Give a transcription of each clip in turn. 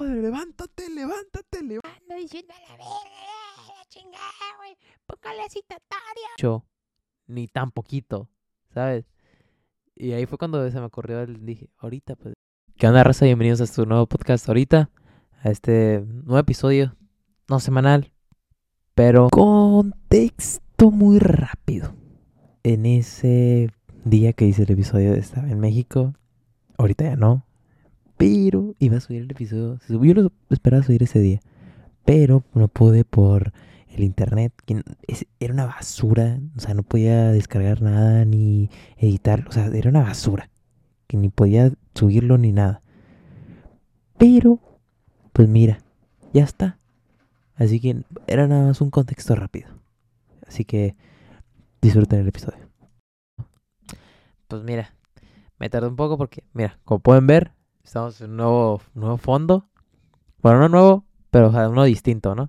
pendejo, levántate, levántate, levántate. Ando diciendo a la verga, la chingada, güey. Póngale citatorio. Yo, ni tan poquito, ¿sabes? Y ahí fue cuando se me ocurrió, el- dije, ahorita, pues. ¿Qué onda, raza? Bienvenidos a su nuevo podcast ahorita, a este nuevo episodio, no semanal, pero contexto muy rápido. En ese día que hice el episodio estaba en México, ahorita ya no, pero iba a subir el episodio, subió, lo esperaba subir ese día, pero no pude por el internet, que era una basura, o sea, no podía descargar nada ni editarlo, o sea, era una basura, que ni podía subirlo ni nada. Pero, pues mira, ya está. Así que era nada más un contexto rápido. Así que disfruten el episodio. Pues mira, me tardé un poco porque, mira, como pueden ver, estamos en un nuevo, nuevo fondo. Bueno, no nuevo, pero o sea, uno distinto, ¿no?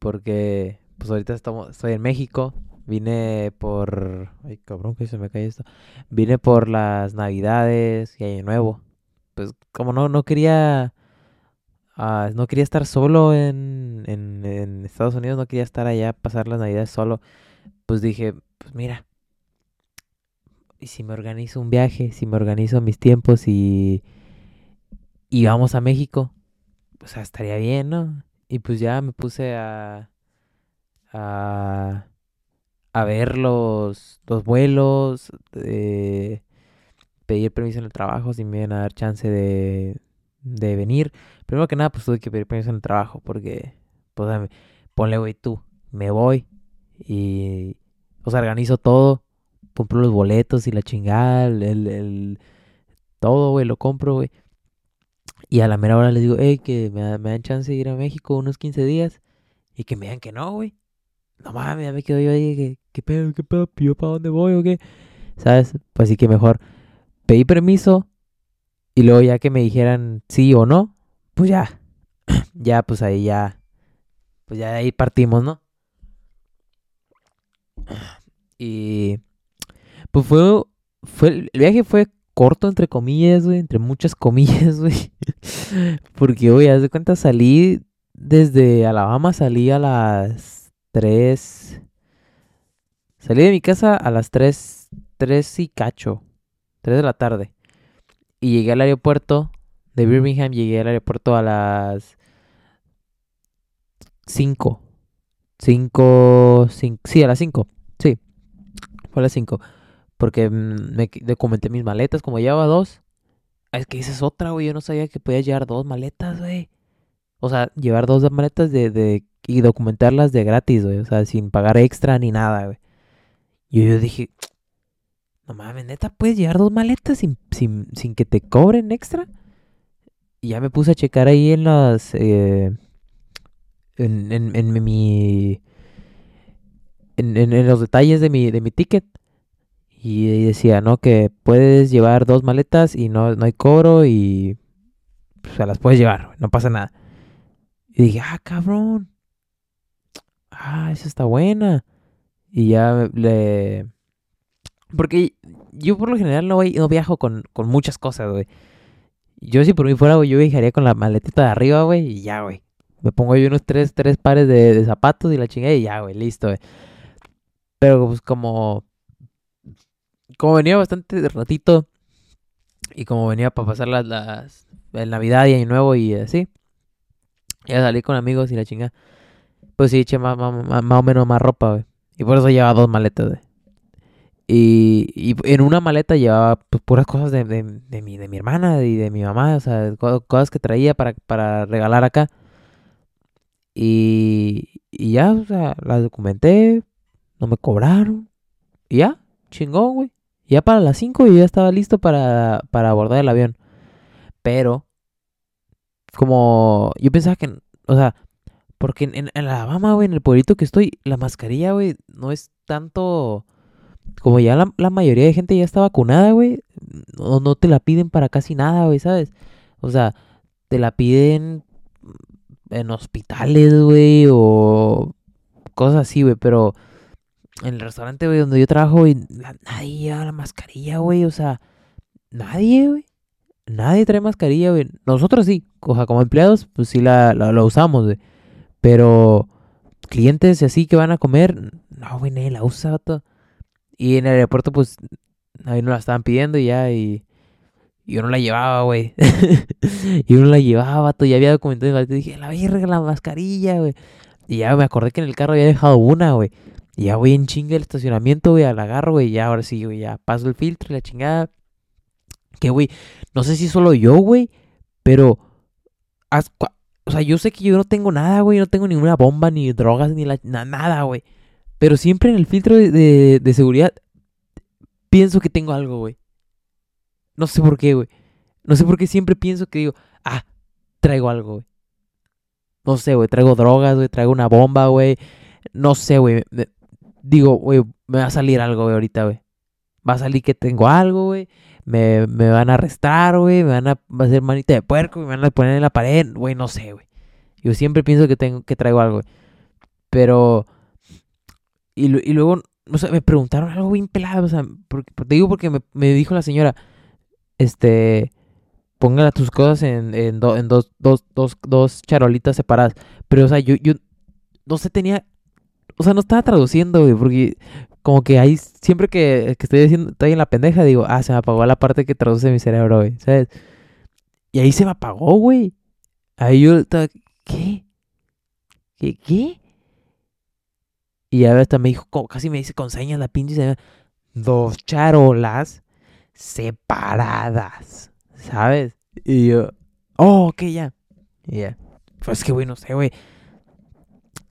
Porque, pues ahorita estamos, estoy en México. Vine por... Ay, cabrón, que se me cae esto. Vine por las Navidades y Año Nuevo. Pues como no, no quería... ah, no quería estar solo en, Estados Unidos, no quería estar allá, pasar las Navidades solo. Pues dije, pues mira, y si me organizo un viaje, si me organizo mis tiempos y, y vamos a México, o sea, estaría bien, ¿no? Y pues ya me puse a, a, a ver los, los vuelos, eh, pedir permiso en el trabajo, si me iban a dar chance de, de venir. Primero que nada, pues tuve que pedir permiso en el trabajo, porque, pues, dame, ponle, güey, tú, me voy y, o sea, organizo todo, compro los boletos y la chingada, el, el, el- todo, güey, lo compro, güey. Y a la mera hora les digo, hey, que me, me dan chance de ir a México unos 15 días. Y que me digan que no, güey. No mames, ya me quedo yo ahí, que, ¿qué pedo, qué pedo? ¿Yo para dónde voy o qué? ¿Sabes? Pues así que mejor pedí permiso. Y luego ya que me dijeran sí o no, pues ya. ya, pues ahí ya. Pues ya de ahí partimos, ¿no? Y pues fue, fue, el viaje fue corto, entre comillas, güey, entre muchas comillas, güey. Porque, güey, haz de cuenta, salí desde Alabama, salí a las 3. Salí de mi casa a las 3, 3 y cacho, 3 de la tarde. Y llegué al aeropuerto de Birmingham, llegué al aeropuerto a las 5. 5, sí, a las 5, sí. Fue a las 5. Porque mm, me documenté mis maletas, como llevaba dos. Ah, Es que esa es otra, güey. Yo no sabía que podía llevar dos maletas, güey. O sea, llevar dos maletas de, de, y documentarlas de gratis, güey. O sea, sin pagar extra ni nada, güey. Y yo dije, no mames, neta, puedes llevar dos maletas sin, sin, sin que te cobren extra. Y ya me puse a checar ahí en las. eh, en, en, en mi. En, en los detalles de mi, de mi ticket. Y decía, ¿no? Que puedes llevar dos maletas y no, no hay cobro y pues, se las puedes llevar, no pasa nada. Y dije, ah, cabrón. Ah, esa está buena. Y ya le... Porque yo por lo general no, voy- no viajo con, con muchas cosas, güey. Yo si por mí fuera, güey, yo viajaría con la maletita de arriba, güey, y ya, güey. Me pongo yo unos tres, tres pares de, de zapatos y la chingada y ya, güey, listo, güey. Pero pues como como venía bastante ratito y como venía para pasar las, las el Navidad y Año Nuevo y así, ya salí con amigos y la chinga. Pues sí, eché más, más, más- o menos más ropa. Y por eso llevaba dos maletas. Y, y en una maleta llevaba pues, puras cosas de, de, de mi, de mi hermana y de mi mamá, o sea, co- cosas que traía para, para regalar acá. Y, y ya, o sea, las documenté, no me cobraron. Y ya, chingón, güey. Ya para las 5 yo ya estaba listo para, para abordar el avión. Pero, como yo pensaba que, o sea, porque en, en Alabama, güey, en el pueblito que estoy, la mascarilla, güey, no es tanto... Como ya la, mayoría de gente ya está vacunada, güey, no, no te la piden para casi nada, güey, ¿sabes? O sea, te la piden en hospitales, güey, o cosas así, güey, pero en el restaurante, güey, donde yo trabajo, la- nadie lleva la mascarilla, güey, o sea, nadie, güey. nadie trae mascarilla, güey. Nosotros sí, o como empleados, pues sí la, la, la usamos, güey. Pero clientes y así que van a comer, no, güey, nadie la usa, vato. Y en el aeropuerto, pues, ahí no la estaban pidiendo y ya, y, y yo no la llevaba, güey. y yo no la llevaba, vato, ya había documentado, y dije, la verga, la mascarilla, güey. Y ya me acordé que en el carro había dejado una, güey. Ya voy en chinga el estacionamiento, güey, al agarro, güey, ya ahora sí, güey, ya paso el filtro y la chingada. Que, güey, no sé si solo yo, güey, pero... cua- o sea, yo sé que yo no tengo nada, güey, no tengo ninguna bomba, ni drogas, ni la, na- nada, güey. Pero siempre en el filtro de, de- de seguridad pienso que tengo algo, güey. No sé por qué, güey. No sé por qué siempre pienso que digo, ah, traigo algo, güey. No sé, güey, traigo drogas, güey, traigo una bomba, güey. No sé, güey. Digo, güey, me va a salir algo, güey, ahorita, güey. Va a salir que tengo algo, güey. Me, me van a arrestar, güey. Me van a, va a hacer manita de puerco. Me van a poner en la pared. Güey, no sé, güey. Yo siempre pienso que tengo que traigo algo, güey. Pero. Y, y luego, o sea, me preguntaron algo bien pelado. O sea, porque, te digo porque me, me dijo la señora. Este. Póngala tus cosas en, en, do- en dos, dos, dos, dos charolitas separadas. Pero, o sea, yo, yo no sé, tenía. O sea, no estaba traduciendo, güey, porque como que ahí siempre que, que estoy diciendo, estoy en la pendeja, digo, ah, se me apagó la parte que traduce mi cerebro, güey, ¿sabes? Y ahí se me apagó, güey. Ahí yo estaba, ¿qué? ¿Qué? ¿Qué? Y ya hasta me dijo, casi me dice con señas la pinche señora, dos charolas separadas, ¿sabes? Y yo, oh, ok, ya. Y ya. Pues que, güey, no sé, güey.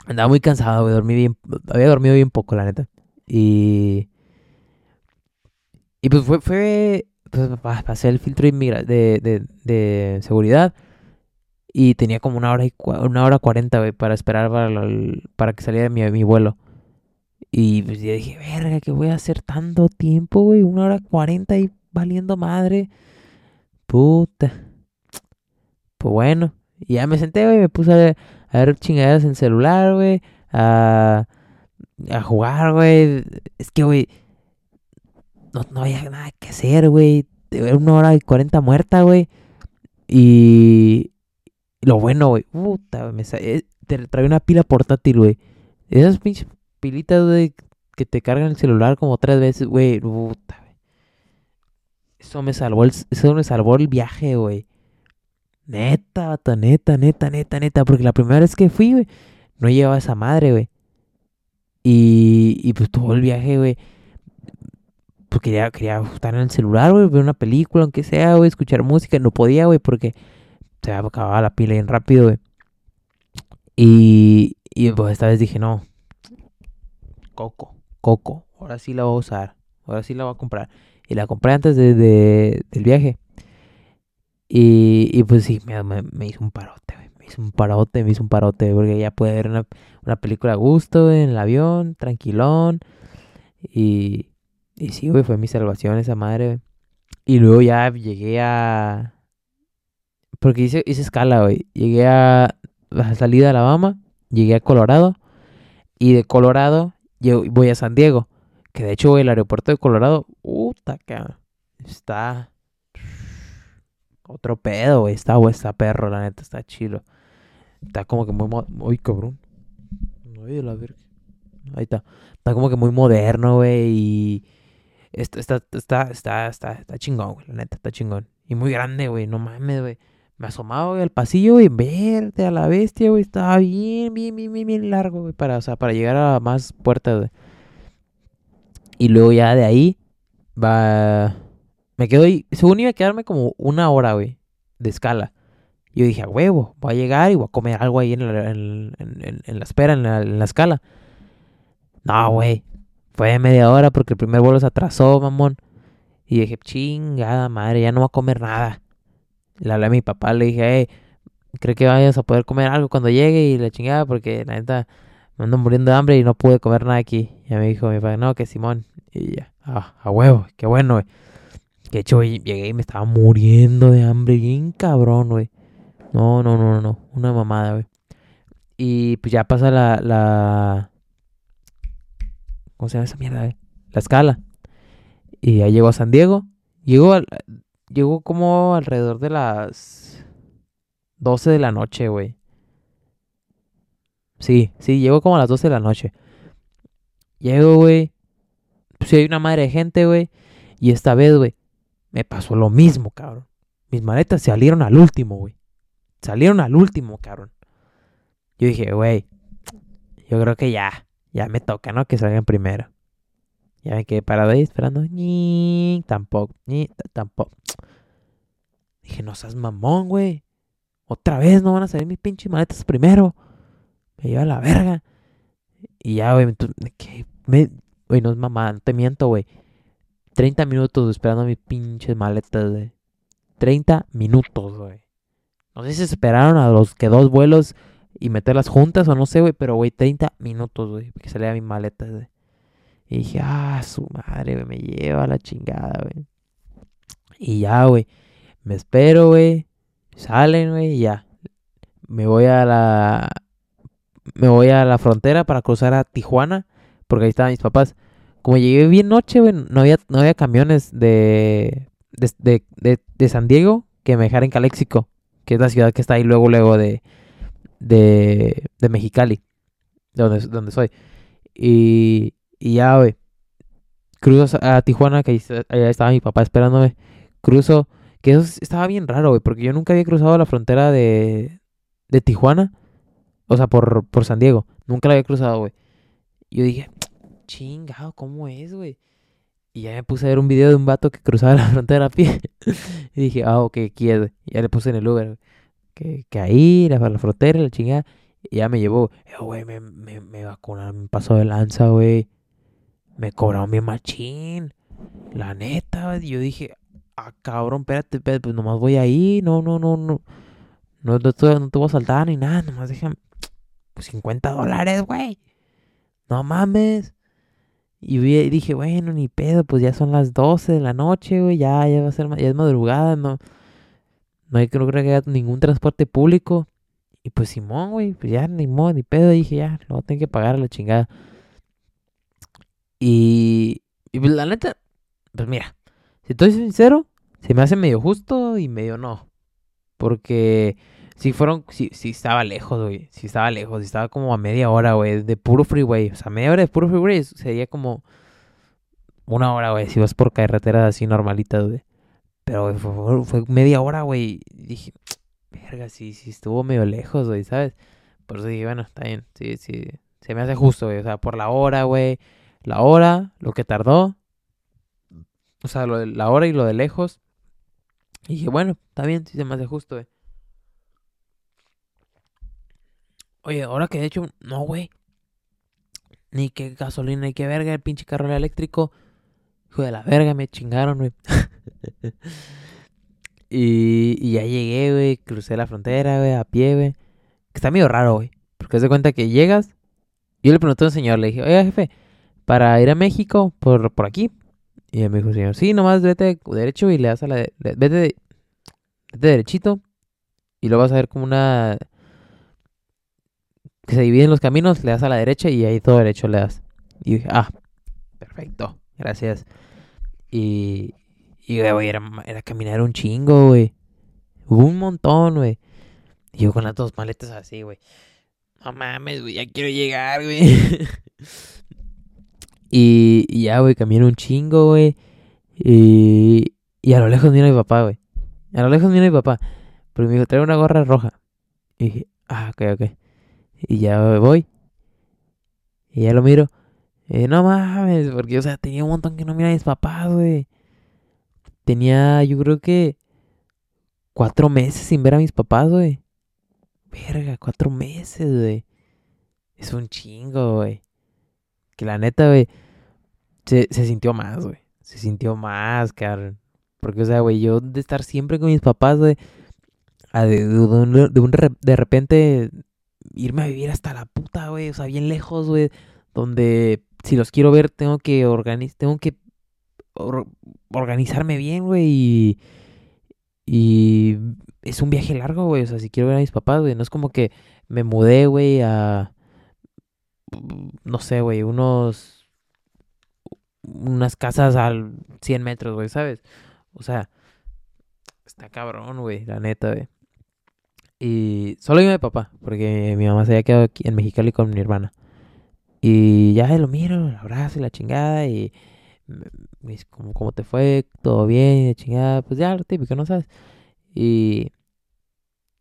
Andaba muy cansado, güey. Dormí bien. Había dormido bien poco, la neta. Y. Y pues fue. fue pues, pa- pasé el filtro de, de, de, seguridad. Y tenía como una hora y una hora cuarenta, güey, para esperar para, el- para que saliera mi, mi vuelo. Y pues yo dije, verga, ¿qué voy a hacer tanto tiempo, güey? Una hora cuarenta y valiendo madre. Puta. Pues bueno. Y ya me senté, güey, me puse a, a ver chingaderas en celular, güey. A, a jugar, güey. Es que, güey, no, no había nada que hacer, güey. Era una hora y cuarenta muerta, güey. Y lo bueno, güey, puta, me eh, te trae una pila portátil, güey. Esas pinches pilitas, güey, que te cargan el celular como tres veces, güey, puta, güey. Eso me salvó el, eso me salvó el viaje, güey. Neta, vato, neta, neta, neta, neta. Porque la primera vez que fui, güey, no llevaba esa madre, güey. Y, y pues todo el viaje, güey. Pues quería, quería estar en el celular, güey, ver una película, aunque sea, güey, escuchar música. No podía, güey, porque se acababa la pila bien rápido, güey. Y, y pues esta vez dije, no. Coco, Coco. Ahora sí la voy a usar. Ahora sí la voy a comprar. Y la compré antes de, de- del viaje. Y, y pues sí, me, me- hizo un parote, güey. Me hizo un parote, me hizo un parote, porque ya puede ver una, una película a gusto, en el avión, tranquilón. Y, y sí, güey, fue mi salvación esa madre. Y luego ya llegué a... Porque hice, hice escala, güey. Llegué a la salida de Alabama, llegué a Colorado. Y de Colorado llego- voy a San Diego. Que de hecho, güey, el aeropuerto de Colorado, puta, que está otro pedo, güey. Está, güey, perro, la neta, está chilo. Está como que muy... Uy, cabrón. Ay, la verga. Ahí está. Está como que muy moderno, güey, y... Está, está, está, está, está, está chingón, güey, la neta, está chingón. Y muy grande, güey, no mames, güey. Me asomaba, güey, al pasillo, güey, verte a la bestia, güey. Estaba bien, bien, bien, bien, bien largo, güey, para, o sea, para llegar a más puertas, güey. Y luego ya de ahí, va... Me quedo ahí, según iba a quedarme como una hora, güey, de escala. Yo dije, a huevo, voy a llegar y voy a comer algo ahí en la, en, espera, en la, escala. No, güey, fue media hora porque el primer vuelo se atrasó, mamón. Y dije, chingada madre, ya no voy a comer nada. Le hablé a mi papá, le dije, hey, ¿cree que vayas a poder comer algo cuando llegue? Y la chingada, porque la neta me ando muriendo de hambre y no pude comer nada aquí. Ya me dijo mi papá, no, que Simón. Y ya, ah, a huevo, qué bueno, güey. Que de hecho, llegué y me estaba muriendo de hambre, bien cabrón, güey. No, no, no, no, una mamada, güey. Y pues ya pasa la, la... ¿Cómo se llama esa mierda, güey? La escala. Y ya llegó a San Diego. Llegó al... llegó como alrededor de las 12 de la noche, güey. Sí, sí, llegó como a las 12 de la noche. Llego, güey. Pues hay una madre de gente, güey. Y esta vez, güey, me pasó lo mismo, cabrón. Mis maletas salieron al último, güey. Salieron al último, cabrón. Yo dije, güey, yo creo que ya, ya me toca, ¿no? Que salgan primero. Ya me quedé parado ahí esperando. Ni, tampoco, ni, tampoco. Dije, no seas mamón, güey. Otra vez no van a salir mis pinches maletas primero. Me lleva la verga. Y ya, güey, ¿qué? Me, güey, no es mamá, no te miento, güey. 30 minutos esperando mis pinches maletas, güey. 30 minutos, güey. No sé si esperaron a los que dos vuelos y meterlas juntas o no sé, güey, pero, güey, 30 minutos, güey, que salía mi maleta, güey. Y dije, ah, su madre, güey, me lleva a la chingada, güey. Y ya, güey, me espero, güey. Salen, güey, y ya. Me voy a la... Me voy a la frontera para cruzar a Tijuana, porque ahí estaban mis papás. Como llegué bien noche, güey, no había, no había camiones de, de, de, de, San Diego que me dejaran en Caléxico, que es la ciudad que está ahí luego, luego de, de, de Mexicali, de donde, donde soy. Y, y ya, güey, cruzo a Tijuana, que ahí, estaba mi papá esperándome. Cruzo, que eso estaba bien raro, güey, porque yo nunca había cruzado la frontera de, de Tijuana, o sea, por, por San Diego. Nunca la había cruzado, güey. Yo dije, chingado, ¿cómo es, güey? Y ya me puse a ver un video de un vato que cruzaba la frontera a pie. y dije, ah, ok, aquí es, ya le puse en el Uber. Que, que ahí, la, la frontera, la chingada. Y ya me llevó, eh, güey, me, me, me vacunaron, me pasó de lanza, güey. Me cobraron mi machín. La neta, güey. Y yo dije, ah, cabrón, espérate, espérate, pues nomás voy ahí. No, no, no, no. No, no, te, no te voy a saltar ni nada, nomás déjame. Pues 50 dólares, güey. No mames. Y vi- dije, bueno, ni pedo, pues ya son las 12 de la noche, güey, ya, ya va a ser, ya es madrugada, no, no hay, no creo que haya ningún transporte público. Y pues Simón, güey, pues ya ni modo, ni pedo, dije, ya, lo voy que pagar a la chingada. Y, y pues la neta, pues mira, si estoy sincero, se me hace medio justo y medio no. Porque si fueron, si, si estaba lejos, güey, si estaba lejos, si estaba como a media hora, güey, de puro freeway. O sea, media hora de puro freeway sería como una hora, güey, si vas por carreteras así normalitas, güey. Pero güey, fue, media hora, güey. Dije, verga, sí, sí estuvo medio lejos, güey, ¿sabes? Por eso dije, bueno, está bien, sí, sí. Se me hace justo, güey. O sea, por la hora, güey. La hora, lo que tardó. O sea, lo de la hora y lo de lejos. Y dije, bueno, está bien, sí se me hace justo, güey. Oye, ahora que de hecho, no, güey. Ni qué gasolina, ni qué verga, el pinche carro eléctrico. Hijo de la verga, me chingaron, güey. y, ya llegué, güey. Crucé la frontera, güey, a pie, güey. Que está medio raro, güey. Porque de cuenta que llegas. Yo le pregunté a un señor, le dije, oiga, jefe, para ir a México, por, por aquí. Y él me dijo, señor, sí, nomás vete derecho y le das a la. de- vete, de- vete derechito. Y luego vas a ver como una. Que se dividen los caminos, le das a la derecha y ahí todo derecho le das. Y dije, ah, perfecto, gracias. Y. Y, güey, era, era caminar un chingo, güey. Un montón, güey. Y yo con las dos maletas así, güey. No mames, güey, ya quiero llegar, güey. y, ya, güey, caminé un chingo, güey. Y, y a lo lejos a mi papá, güey. A lo lejos a mi papá. Pero me dijo, trae una gorra roja. Y dije, ah, ok, ok. Y ya voy. Y ya lo miro. Y no mames, porque, o sea, tenía un montón que no mira a mis papás, güey. Tenía, yo creo que cuatro meses sin ver a mis papás, güey. Verga, cuatro meses, güey. Es un chingo, güey. Que la neta, güey, se, se sintió más, güey. Se sintió más, cabrón. Porque, o sea, güey, yo de estar siempre con mis papás, güey, de, de de de repente irme a vivir hasta la puta, güey. O sea, bien lejos, güey. Donde si los quiero ver, tengo que organizar, tengo que or- organizarme bien, güey. Y, y es un viaje largo, güey. O sea, si quiero ver a mis papás, güey. No es como que me mudé, güey, a. No sé, güey, unos. Unas casas al 100 metros, güey, ¿sabes? O sea, está cabrón, güey, la neta, güey. Y solo iba mi papá, porque mi mamá se había quedado aquí en Mexicali con mi hermana. Y ya lo miro, lo abrazo y la chingada. Y me dice, ¿cómo, ¿cómo te fue? ¿Todo bien? Y la chingada, pues ya lo típico, ¿no sabes? Y,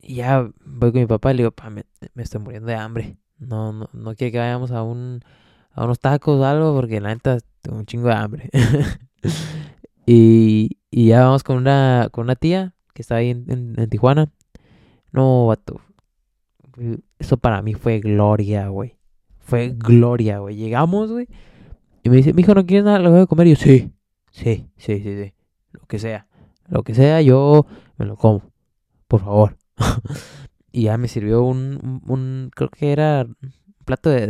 y ya voy con mi papá y le digo, pa, me, me estoy muriendo de hambre. No, no, no quiere que vayamos a un a unos tacos o algo, porque la neta tengo un chingo de hambre. y, y ya vamos con una, con una tía que está ahí en, en, en Tijuana. No, vato. Eso para mí fue gloria, güey. Fue gloria, güey. Llegamos, güey. Y me dice, mijo, ¿no quieres nada? ¿Lo voy a comer? Y yo, sí, sí, sí, sí, sí. Lo que sea. Lo que sea, yo me lo como. Por favor. y ya me sirvió un, un, creo que era un plato de,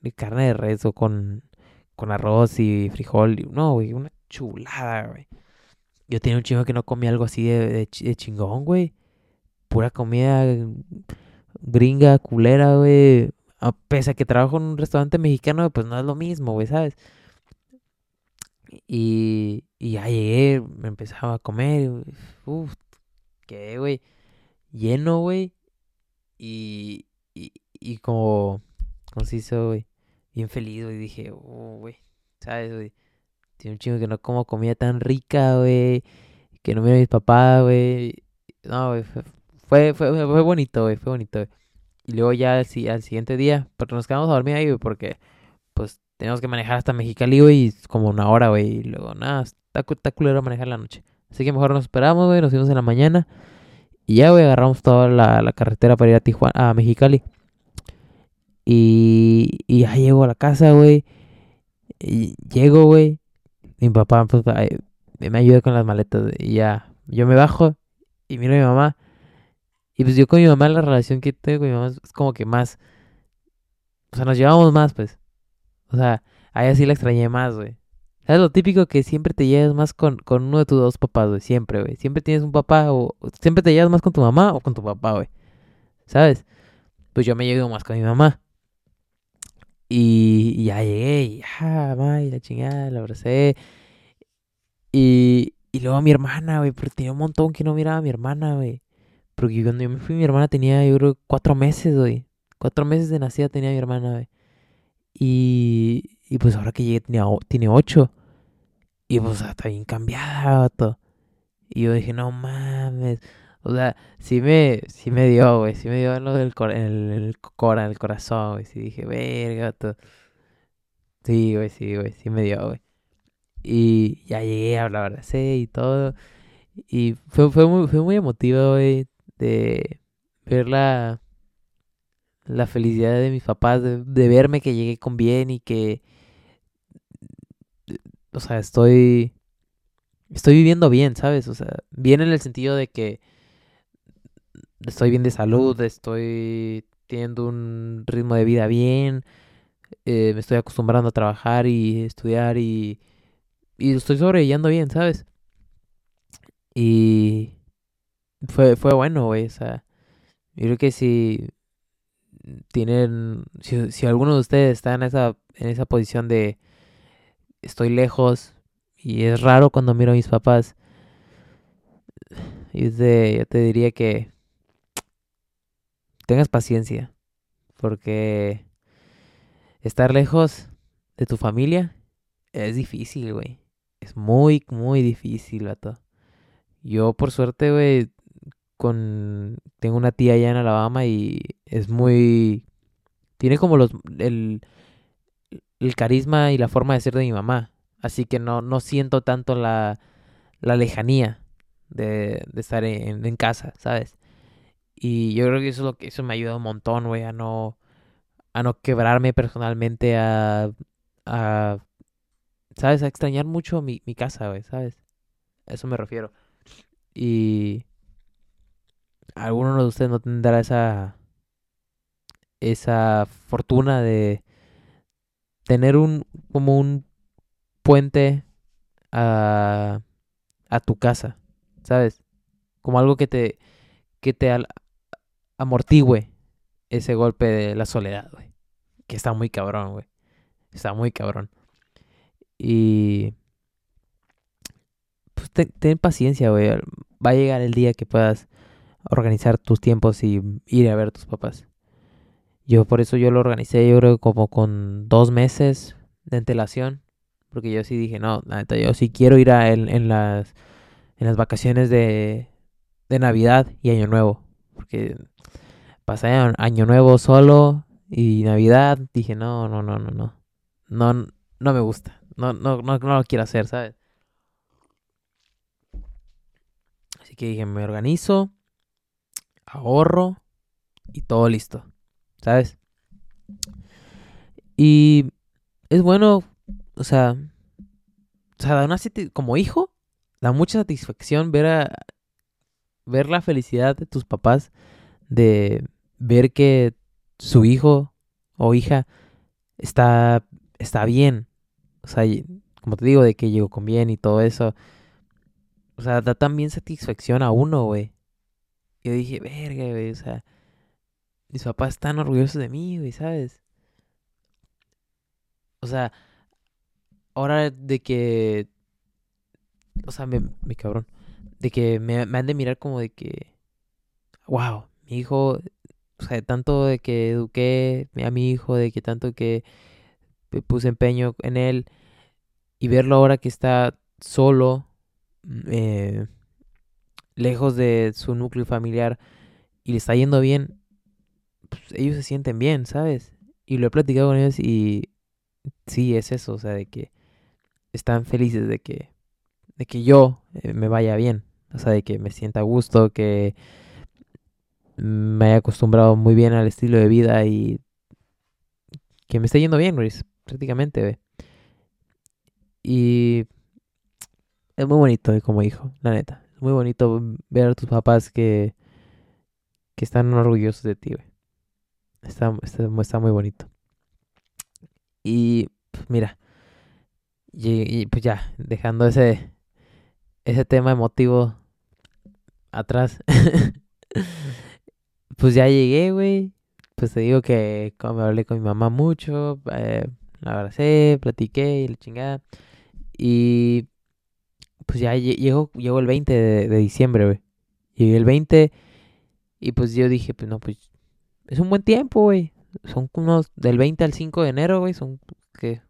de, carne de res o con, con arroz y frijol. No, güey, una chulada, güey. Yo tenía un chingo que no comía algo así de, de chingón, güey. Pura comida gringa, culera, güey. A pesar que trabajo en un restaurante mexicano, pues no es lo mismo, güey, ¿sabes? Y, y ya llegué, me empezaba a comer. Uf, quedé, güey, lleno, güey. Y, y, y como, hizo, güey, bien feliz, güey. Dije, oh, güey, ¿sabes, güey? Tiene un chingo que no como comida tan rica, güey. Que no miro a mis papás, güey. No, güey, fue, fue, fue, fue bonito, güey, fue bonito, güey. Y luego ya al, si- al siguiente día, porque nos quedamos a dormir ahí, güey, porque pues teníamos que manejar hasta Mexicali, güey, y como una hora, güey. Y luego, nada, está, está culero manejar la noche. Así que mejor nos esperamos, güey, nos fuimos en la mañana. Y ya, güey, agarramos toda la, la carretera para ir a Tijuana, a Mexicali. Y, ya llego a la casa, güey. Llego, güey. Mi papá pues, me ayuda con las maletas. Y ya, yo me bajo y miro a mi mamá. Y pues yo con mi mamá la relación que tengo con mi mamá es como que más... O sea, nos llevamos más, pues. O sea, a ella sí la extrañé más, güey. ¿Sabes lo típico que siempre te llevas más con, con uno de tus dos papás, güey? Siempre, güey. Siempre tienes un papá o... Siempre te llevas más con tu mamá o con tu papá, güey. ¿Sabes? Pues yo me llevo más con mi mamá. Y, ya llegué y ya, mamá, y la chingada, la abracé. Y, y luego a mi hermana, güey, porque tenía un montón que no miraba a mi hermana, güey. Porque cuando yo me fui, mi hermana tenía, yo creo, cuatro meses, güey. Cuatro meses de nacida tenía mi hermana, güey. Y, y pues ahora que llegué tenía, tiene ocho. Y pues está bien cambiada, vato. Y yo dije, no mames. O sea, sí me, sí me dio, güey. Sí me dio lo del cor el, el cora, el corazón, güey. Sí dije, verga, vato. Sí, güey, sí, güey. Sí me dio, güey. Y ya llegué la abracé y todo. Y fue, fue muy, fue muy emotivo, güey, de ver la, la felicidad de mis papás, de, verme que llegué con bien y que, o sea, estoy, estoy viviendo bien, ¿sabes? O sea, bien en el sentido de que estoy bien de salud, estoy teniendo un ritmo de vida bien, eh, me estoy acostumbrando a trabajar y estudiar y, y estoy sobreviviendo bien, ¿sabes? Y fue, fue bueno, güey, o sea, yo creo que si tienen, si, si alguno de ustedes está en esa, en esa posición de estoy lejos y es raro cuando miro a mis papás, y es de, yo te diría que tengas paciencia, porque estar lejos de tu familia es difícil, güey. Es muy, muy difícil, vato. Yo, por suerte, güey, con... Tengo una tía allá en Alabama y es muy... Tiene como los... El, el carisma y la forma de ser de mi mamá. Así que no, no siento tanto la, la lejanía de, de estar en, en casa, ¿sabes? Y yo creo que eso es lo que eso me ayuda un montón, güey, a no a no quebrarme personalmente, a, a ¿sabes? A extrañar mucho mi, mi casa, güey, ¿sabes? A eso me refiero. Y alguno de ustedes no tendrá esa esa fortuna de tener un como un puente a a tu casa, ¿sabes? Como algo que te que te amortigüe ese golpe de la soledad, güey. Que está muy cabrón, güey. Está muy cabrón. Y pues ten, ten paciencia, güey. Va a llegar el día que puedas organizar tus tiempos y ir a ver a tus papás. Yo por eso yo lo organicé, yo creo como con dos meses de antelación, porque yo sí dije, no, la neta, yo sí quiero ir a en, en las en las vacaciones de, de Navidad y Año Nuevo, porque pasé Año Nuevo solo y Navidad, dije, no, no, no, no, no, no, no me gusta, no, no, no, no lo quiero hacer, ¿sabes? Así que dije, me organizo, ahorro y todo listo, ¿sabes? Y es bueno, o sea, o sea, da una como hijo, da mucha satisfacción ver a ver la felicidad de tus papás de ver que su hijo o hija está está bien. O sea, como te digo, de que llegó con bien y todo eso. O sea, da también satisfacción a uno, güey. Yo dije, verga, güey, o sea, mis papás están orgullosos de mí, güey, ¿sabes? O sea, ahora de que, o sea, me, cabrón, de que me, han de mirar como de que, wow, mi hijo, o sea, tanto de que eduqué a mi hijo, de que tanto que puse empeño en él y verlo ahora que está solo, mm, eh, lejos de su núcleo familiar y le está yendo bien, pues ellos se sienten bien, ¿sabes? Y lo he platicado con ellos y sí, es eso, o sea, de que están felices de que, de que yo eh, me vaya bien, o sea, de que me sienta a gusto, que me haya acostumbrado muy bien al estilo de vida y que me esté yendo bien, güey, prácticamente, güey. Y es muy bonito eh, como hijo, la neta. Muy bonito ver a tus papás que, que están orgullosos de ti, güey. Está muy bonito. Y pues, mira, y, y, pues ya, dejando ese, ese tema emotivo atrás, pues ya llegué, güey. Pues te digo que como hablé con mi mamá mucho, eh, la abracé, platiqué y la chingada. Y pues ya lle- llegó, llegó el 20 de, diciembre, güey. Llegué el 20 y pues yo dije, pues no, pues es un buen tiempo, güey. Son unos del 20 al 5 de enero, güey. Son, ¿qué?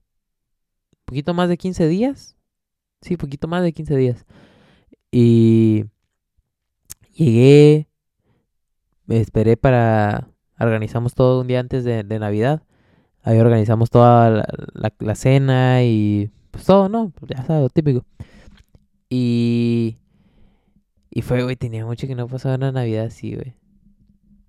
poquito más de 15 días. Sí, poquito más de 15 días. Y llegué, me esperé para... Organizamos todo un día antes de, Navidad. Ahí organizamos toda la, la- cena y pues todo, ¿no? Ya sabes, lo típico. Y... Y fue, güey, tenía mucho que no pasaba una Navidad así, güey.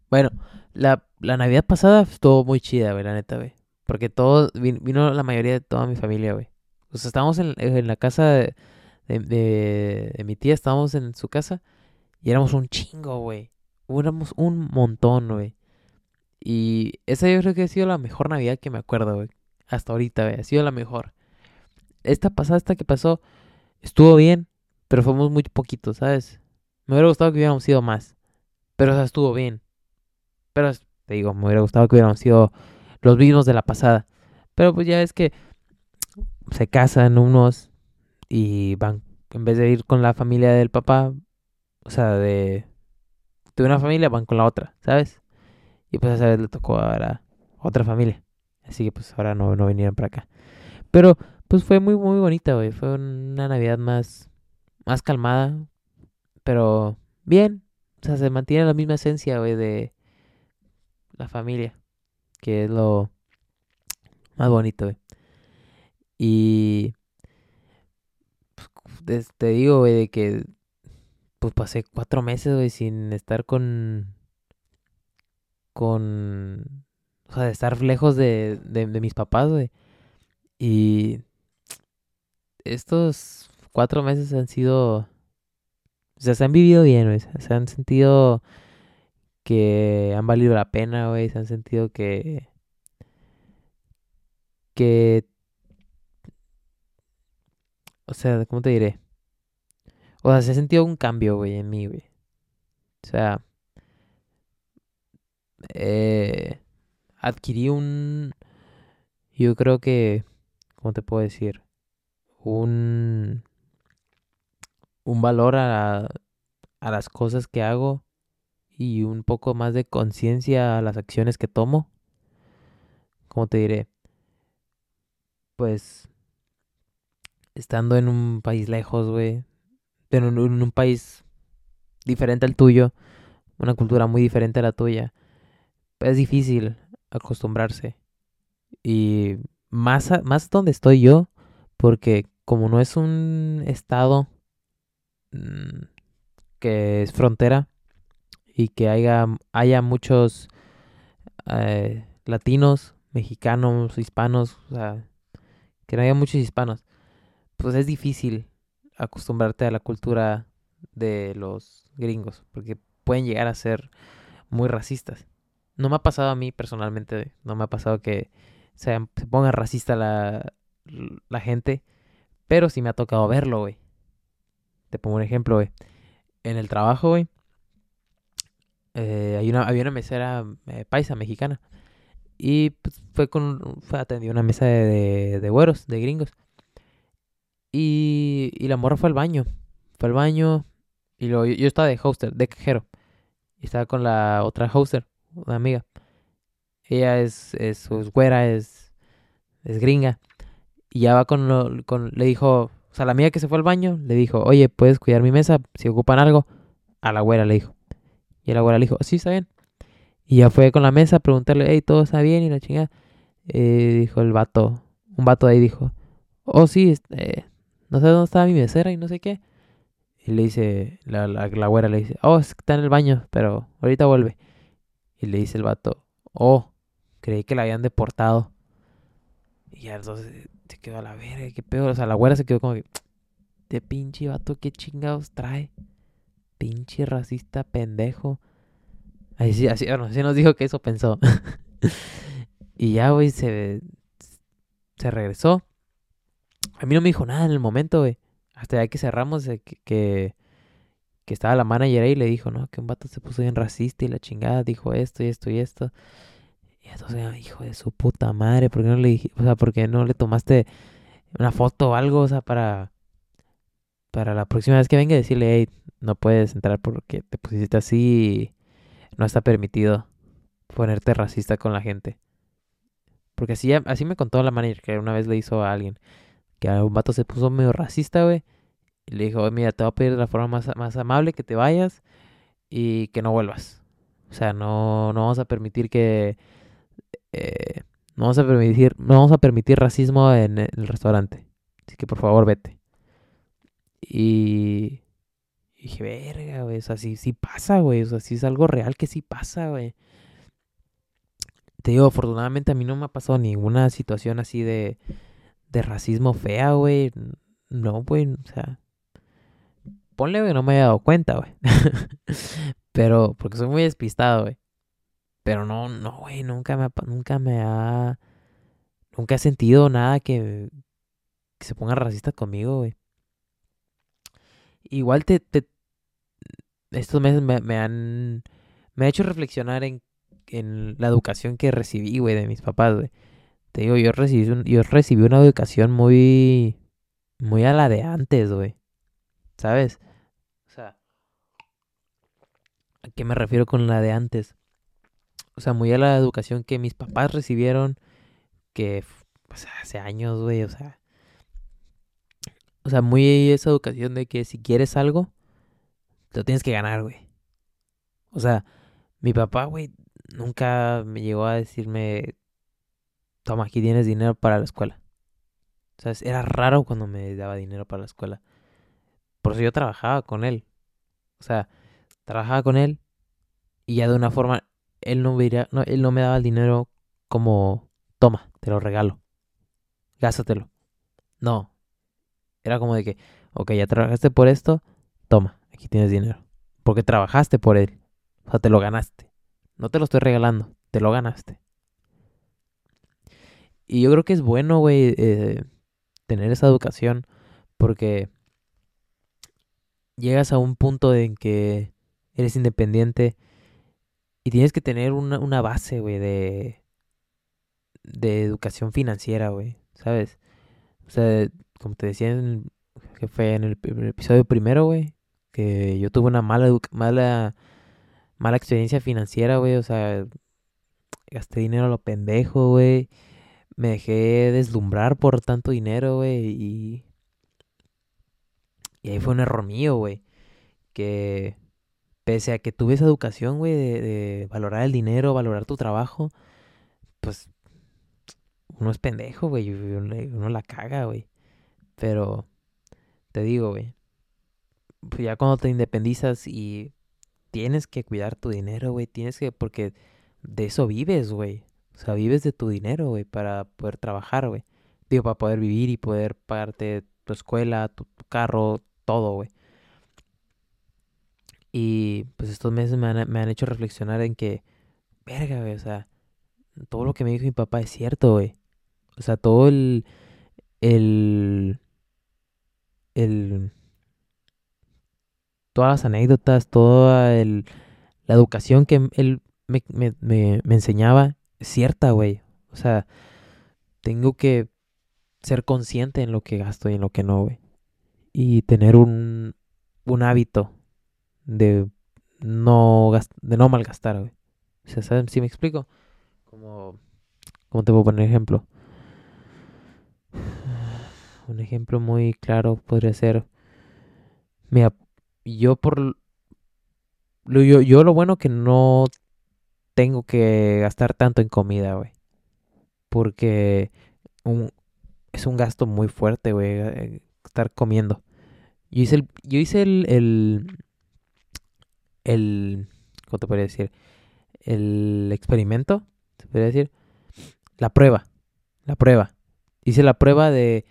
Bueno, la, la Navidad pasada estuvo muy chida, güey, la neta, güey. Porque todo, vin- vino la mayoría de toda mi familia, güey. O sea, estábamos en, en la casa de, de, de- de mi tía, estábamos en su casa y éramos un chingo, güey. Éramos un montón, güey. Y esa yo creo que ha sido la mejor Navidad que me acuerdo, güey. Hasta ahorita, güey. Ha sido la mejor. Esta pasada, esta que pasó, estuvo bien, pero fuimos muy poquitos, ¿sabes? Me hubiera gustado que hubiéramos sido más. Pero, o sea, estuvo bien. Pero, te digo, me hubiera gustado que hubiéramos sido los mismos de la pasada. Pero, pues ya es que se casan unos y van, en vez de ir con la familia del papá, o sea, de, de una familia, van con la otra, ¿sabes? Y pues esa vez le tocó ahora otra familia. Así que pues ahora no, no vinieron para acá. Pero pues fue muy, muy bonita, güey. Fue una Navidad más, más calmada. Pero bien. O sea, se mantiene la misma esencia, güey, de la familia. Que es lo más bonito, güey. Y pues, te digo, güey, de que pues pasé cuatro meses, güey, sin estar con con... O sea, de estar lejos de, de, de mis papás, güey. Y estos cuatro meses han sido... O sea, se han vivido bien, güey. Se han sentido que han valido la pena, güey. Se han sentido que... Que... O sea, ¿cómo te diré? O sea, se ha sentido un cambio, güey, en mí, güey. O sea... eh, adquirí un, yo creo que, ¿cómo te puedo decir? Un, un valor a, a las cosas que hago y un poco más de conciencia a las acciones que tomo. ¿Cómo te diré? Pues estando en un país lejos, güey, en un país diferente al tuyo, una cultura muy diferente a la tuya, es difícil acostumbrarse. Y más, a- más donde estoy yo, porque como no es un estado mm, que es frontera y que haya, haya muchos eh, latinos, mexicanos, hispanos, o sea, que no haya muchos hispanos, pues es difícil acostumbrarte a la cultura de los gringos, porque pueden llegar a ser muy racistas. No me ha pasado a mí personalmente, no me ha pasado que se, ponga racista la gente, pero sí me ha tocado verlo, güey. Te pongo un ejemplo, güey. En el trabajo, güey, eh, hay una, había una mesera eh, paisa mexicana. Y pues, fue con fue atendió una mesa de, de, güeros, de gringos. Y, y la morra fue al baño. Fue al baño. Y luego yo, yo estaba de hoster, de cajero. Y estaba con la otra hoster, una amiga. Ella es, es, es güera, es, es gringa. Y ya va con, lo, con, le dijo, o sea, la amiga que se fue al baño, le dijo, oye, ¿puedes cuidar mi mesa? Si ocupan algo. A la güera le dijo. Y la güera le dijo, sí, está bien. Y ya fue con la mesa a preguntarle, hey, ¿todo está bien? Y la chingada. Eh, dijo el vato, un vato de ahí dijo, oh, sí, este, no sé dónde estaba mi mesera y no sé qué. Y le dice, la, la, la güera le dice, oh, está en el baño, pero ahorita vuelve. Y le dice el vato, oh, creí que la habían deportado. Y ya entonces se quedó a la verga, qué peor. O sea, la güera se quedó como que, de pinche vato, qué chingados trae. Pinche racista pendejo. Así, así, bueno, así nos dijo que eso pensó. y ya, güey, se, se regresó. A mí no me dijo nada en el momento, güey. Hasta ya que cerramos, que, que, que estaba la manager ahí y le dijo, no, que un vato se puso bien racista y la chingada dijo esto y esto y esto. Y entonces, ah, hijo de su puta madre, ¿por qué no le dije, o sea, por qué no le tomaste una foto o algo, o sea, para, para la próxima vez que venga decirle, hey, no puedes entrar porque te pusiste así y no está permitido ponerte racista con la gente. Porque así, así me contó la manager que una vez le hizo a alguien que a un vato se puso medio racista, güey. Y le dijo, mira, te voy a pedir de la forma más, más amable que te vayas y que no vuelvas. O sea, no, no vamos a permitir que... Eh, no vamos a permitir, no vamos a permitir racismo en el restaurante. Así que por favor vete. Y, y dije, verga, güey. O sea, sí, pasa, güey. O sea, sí es algo real que sí pasa, güey. Te digo, afortunadamente a mí no me ha pasado ninguna situación así de, de racismo fea, güey. No, güey. O sea, ponle, güey, no me había dado cuenta, güey. Pero, porque soy muy despistado, güey. Pero no, no, güey, nunca me nunca me ha, nunca he sentido nada que, que se ponga racista conmigo, güey. Igual te, te, estos meses me, me han, me ha hecho reflexionar en, en la educación que recibí, güey, de mis papás, güey. Te digo, yo recibí, yo recibí una educación muy, muy a la de antes, güey. ¿Sabes? O sea, ¿a qué me refiero con la de antes? O sea, muy a la educación que mis papás recibieron, que o sea, hace años, güey, o sea. O sea, muy esa educación de que si quieres algo, lo tienes que ganar, güey. O sea, mi papá, güey, nunca me llegó a decirme, toma, aquí tienes dinero para la escuela. O sea, era raro cuando me daba dinero para la escuela. Por eso yo trabajaba con él. O sea, trabajaba con él y ya de una forma, él no, me daba el dinero como, toma, te lo regalo. Gástatelo. No. Era como de que, ok, ya trabajaste por esto, toma, aquí tienes dinero. Porque trabajaste por él. O sea, te lo ganaste. No te lo estoy regalando, te lo ganaste. Y yo creo que es bueno, güey, eh, tener esa educación porque llegas a un punto en que eres independiente y tienes que tener una, una base, güey, de, de educación financiera, güey, ¿sabes? O sea, como te decía en el- que fue en el, episodio primero, güey, que yo tuve una mala, mala, mala experiencia financiera, güey. O sea, gasté dinero a lo pendejo, güey. Me dejé deslumbrar por tanto dinero, güey. Y, y ahí fue un error mío, güey. Que pese a que tuve esa educación, güey, de, de valorar el dinero, valorar tu trabajo, pues uno es pendejo, güey. uno la caga, güey. Pero te digo, güey. pues ya cuando te independizas y tienes que cuidar tu dinero, güey. Tienes que, porque de eso vives, güey. O sea, vives de tu dinero, güey, para poder trabajar, güey. Digo, para poder vivir y poder pagarte tu escuela, tu, tu carro, todo, güey. Y pues estos meses me han, me han hecho reflexionar en que, verga, güey, o sea, todo lo que me dijo mi papá es cierto, güey. O sea, todo el, el, el, todas las anécdotas, toda el, la educación que él me, me, me, enseñaba es cierta, güey. O sea, tengo que ser consciente en lo que gasto y en lo que no, güey. Y tener un, un hábito de no, de no malgastar, güey. ¿Sí me explico? Como, ¿cómo te puedo poner ejemplo? Un ejemplo muy claro podría ser, mira, yo por lo, yo, yo lo bueno que no tengo que gastar tanto en comida, güey. Porque un, es un gasto muy fuerte, güey, eh, estar comiendo. Yo hice el, yo hice el, el, ¿cómo te podría decir? El experimento, se podría decir. La prueba, la prueba. Hice la prueba de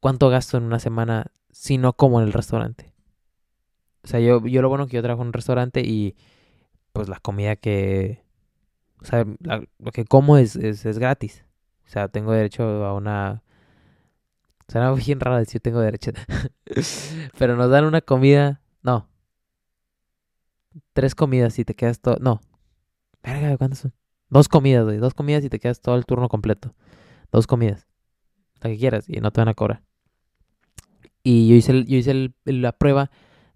cuánto gasto en una semana si no como en el restaurante. O sea, yo, yo lo bueno que yo trabajo en un restaurante y pues la comida que, o sea, lo que como es, es, es gratis. O sea, tengo derecho a una... Suena bien raro decir tengo derecho. Pero nos dan una comida... No. Tres comidas y te quedas todo... No. Verga, ¿cuántas son? Dos comidas, güey. Dos comidas y te quedas todo el turno completo. Dos comidas. La que quieras y no te van a cobrar. Y yo hice, el- yo hice la prueba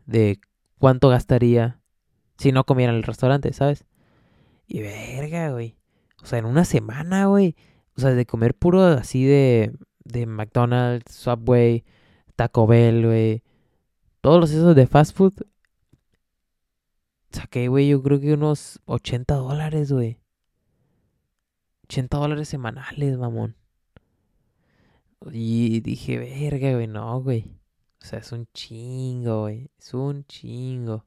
de cuánto gastaría si no comiera en el restaurante, ¿sabes? Y verga, güey. O sea, en una semana, güey. O sea, de comer puro así de, de McDonald's, Subway, Taco Bell, güey. Todos esos de fast food. Saqué, güey, yo creo que unos 80 dólares, güey. 80 dólares semanales, mamón. Y dije, verga, güey, no, güey. O sea, es un chingo, güey. Es un chingo.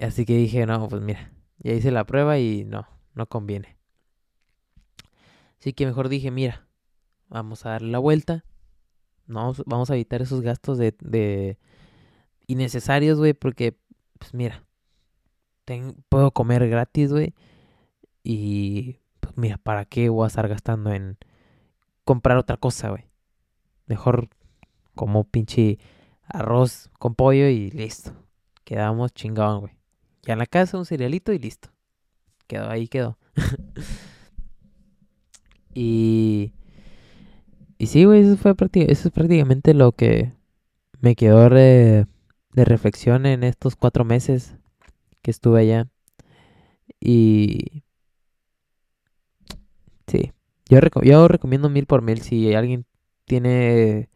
Así que dije, no, pues mira, ya hice la prueba y no, no conviene. Así que mejor dije, mira, vamos a darle la vuelta. No, vamos a evitar esos gastos de, de innecesarios, güey, porque, pues mira, puedo comer gratis, güey. Y, pues mira, ¿para qué voy a estar gastando en comprar otra cosa, güey? Mejor como pinche arroz con pollo y listo. Quedamos chingón, güey. Ya en la casa un cerealito y listo. Quedó ahí, quedó. y. Y sí, güey, eso, fue prácti- eso es prácticamente lo que me quedó re- de reflexión en estos cuatro meses que estuve allá. Y. Sí. Yo, reco- yo recomiendo mil por mil si alguien tiene.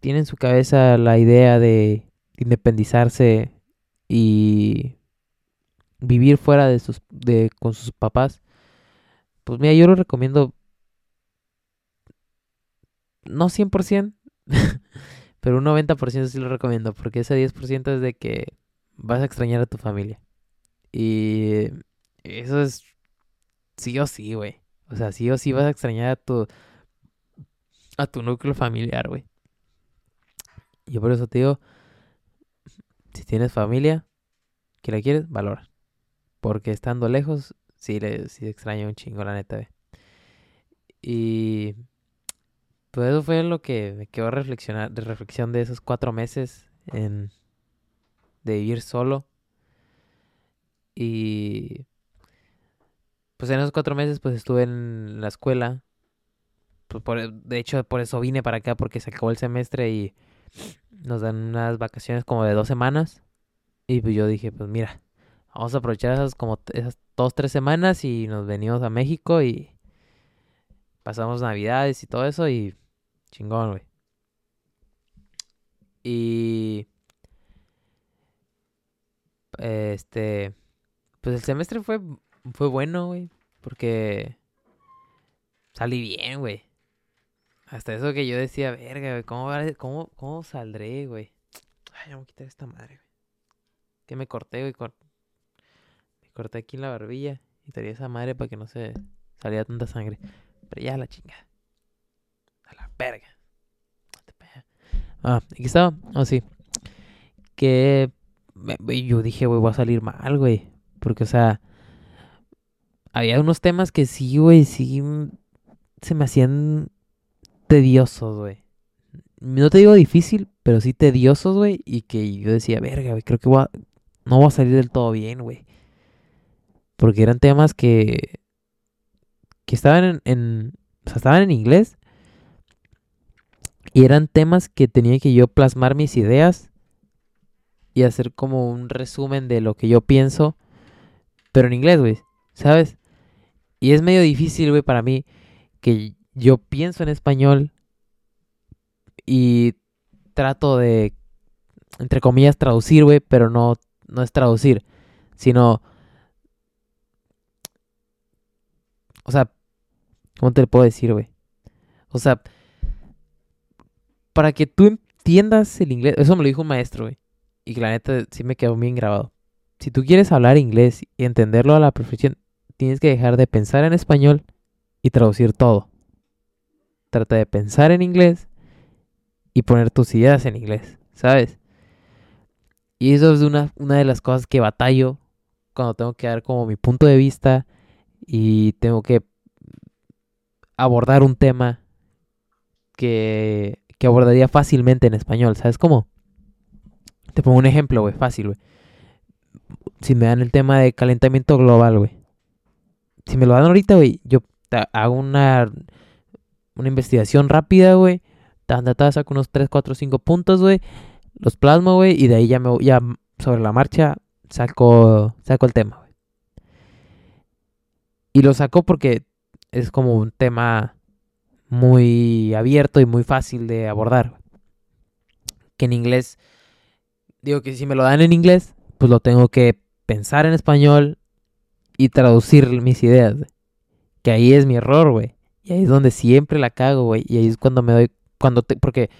Tiene en su cabeza la idea de independizarse y vivir fuera de sus de con sus papás pues mira yo lo recomiendo no 100% pero un 90% sí lo recomiendo porque ese 10% es de que vas a extrañar a tu familia y eso es sí o sí güey o sea sí o sí vas a extrañar a tu a tu núcleo familiar güey yo por eso te digo si tienes familia que la quieres, valora. Porque estando lejos, sí, le, sí extraña un chingo, la neta, ve. Y pues eso fue lo que me quedó reflexionar, de reflexión de esos cuatro meses en, de vivir solo. Y pues en esos cuatro meses pues estuve en la escuela. Pues, por- de hecho, por eso vine para acá, porque se acabó el semestre y nos dan unas vacaciones como de dos semanas. Y pues yo dije, pues mira, vamos a aprovechar esas como esas dos, tres semanas y nos venimos a México y pasamos navidades y todo eso y chingón, güey. Y este, pues el semestre fue, fue bueno, güey, porque salí bien, güey. Hasta eso que yo decía, verga, güey, ¿cómo, cómo, cómo saldré, güey? Ay, voy a quitar esta madre, güey. Que me corté, güey, me corté aquí en la barbilla y traía esa madre para que no se saliera tanta sangre. Pero ya la chingada. A la verga. Ah, aquí estaba. Oh, sí. Que yo dije, güey, voy a salir mal, güey. Porque, o sea, había unos temas que sí, güey, sí se me hacían tediosos, güey. No te digo difícil, pero sí tediosos, güey. Y que yo decía, verga, güey, creo que no voy a salir del todo bien, güey. Porque eran temas que, que estaban en, o sea, estaban en inglés. Y eran temas que tenía que yo plasmar mis ideas y hacer como un resumen de lo que yo pienso, pero en inglés, güey, ¿sabes? Y es medio difícil, güey, para mí que yo pienso en español y trato de, entre comillas, traducir, güey, pero no, no es traducir, sino, o sea, ¿cómo te lo puedo decir, güey? O sea, para que tú entiendas el inglés, eso me lo dijo un maestro, güey, y la neta sí me quedó bien grabado. Si tú quieres hablar inglés y entenderlo a la perfección, tienes que dejar de pensar en español y traducir todo. Trata de pensar en inglés y poner tus ideas en inglés, ¿sabes? Y eso es una, una de las cosas que batallo cuando tengo que dar como mi punto de vista y tengo que abordar un tema que, que abordaría fácilmente en español, ¿sabes cómo? Te pongo un ejemplo, güey, fácil, güey. Si me dan el tema de calentamiento global, güey. Si me lo dan ahorita, güey, yo hago una, una investigación rápida, güey. Saco unos 3, 4, 5 puntos, güey. Los plasmo, güey. Y de ahí ya me ya sobre la marcha saco, saco el tema, güey. Y lo saco porque es como un tema muy abierto y muy fácil de abordar. Que en inglés, digo que si me lo dan en inglés, pues lo tengo que pensar en español y traducir mis ideas. Que ahí es mi error, güey. Y ahí es donde siempre la cago, güey. Y ahí es cuando me doy, cuando te, porque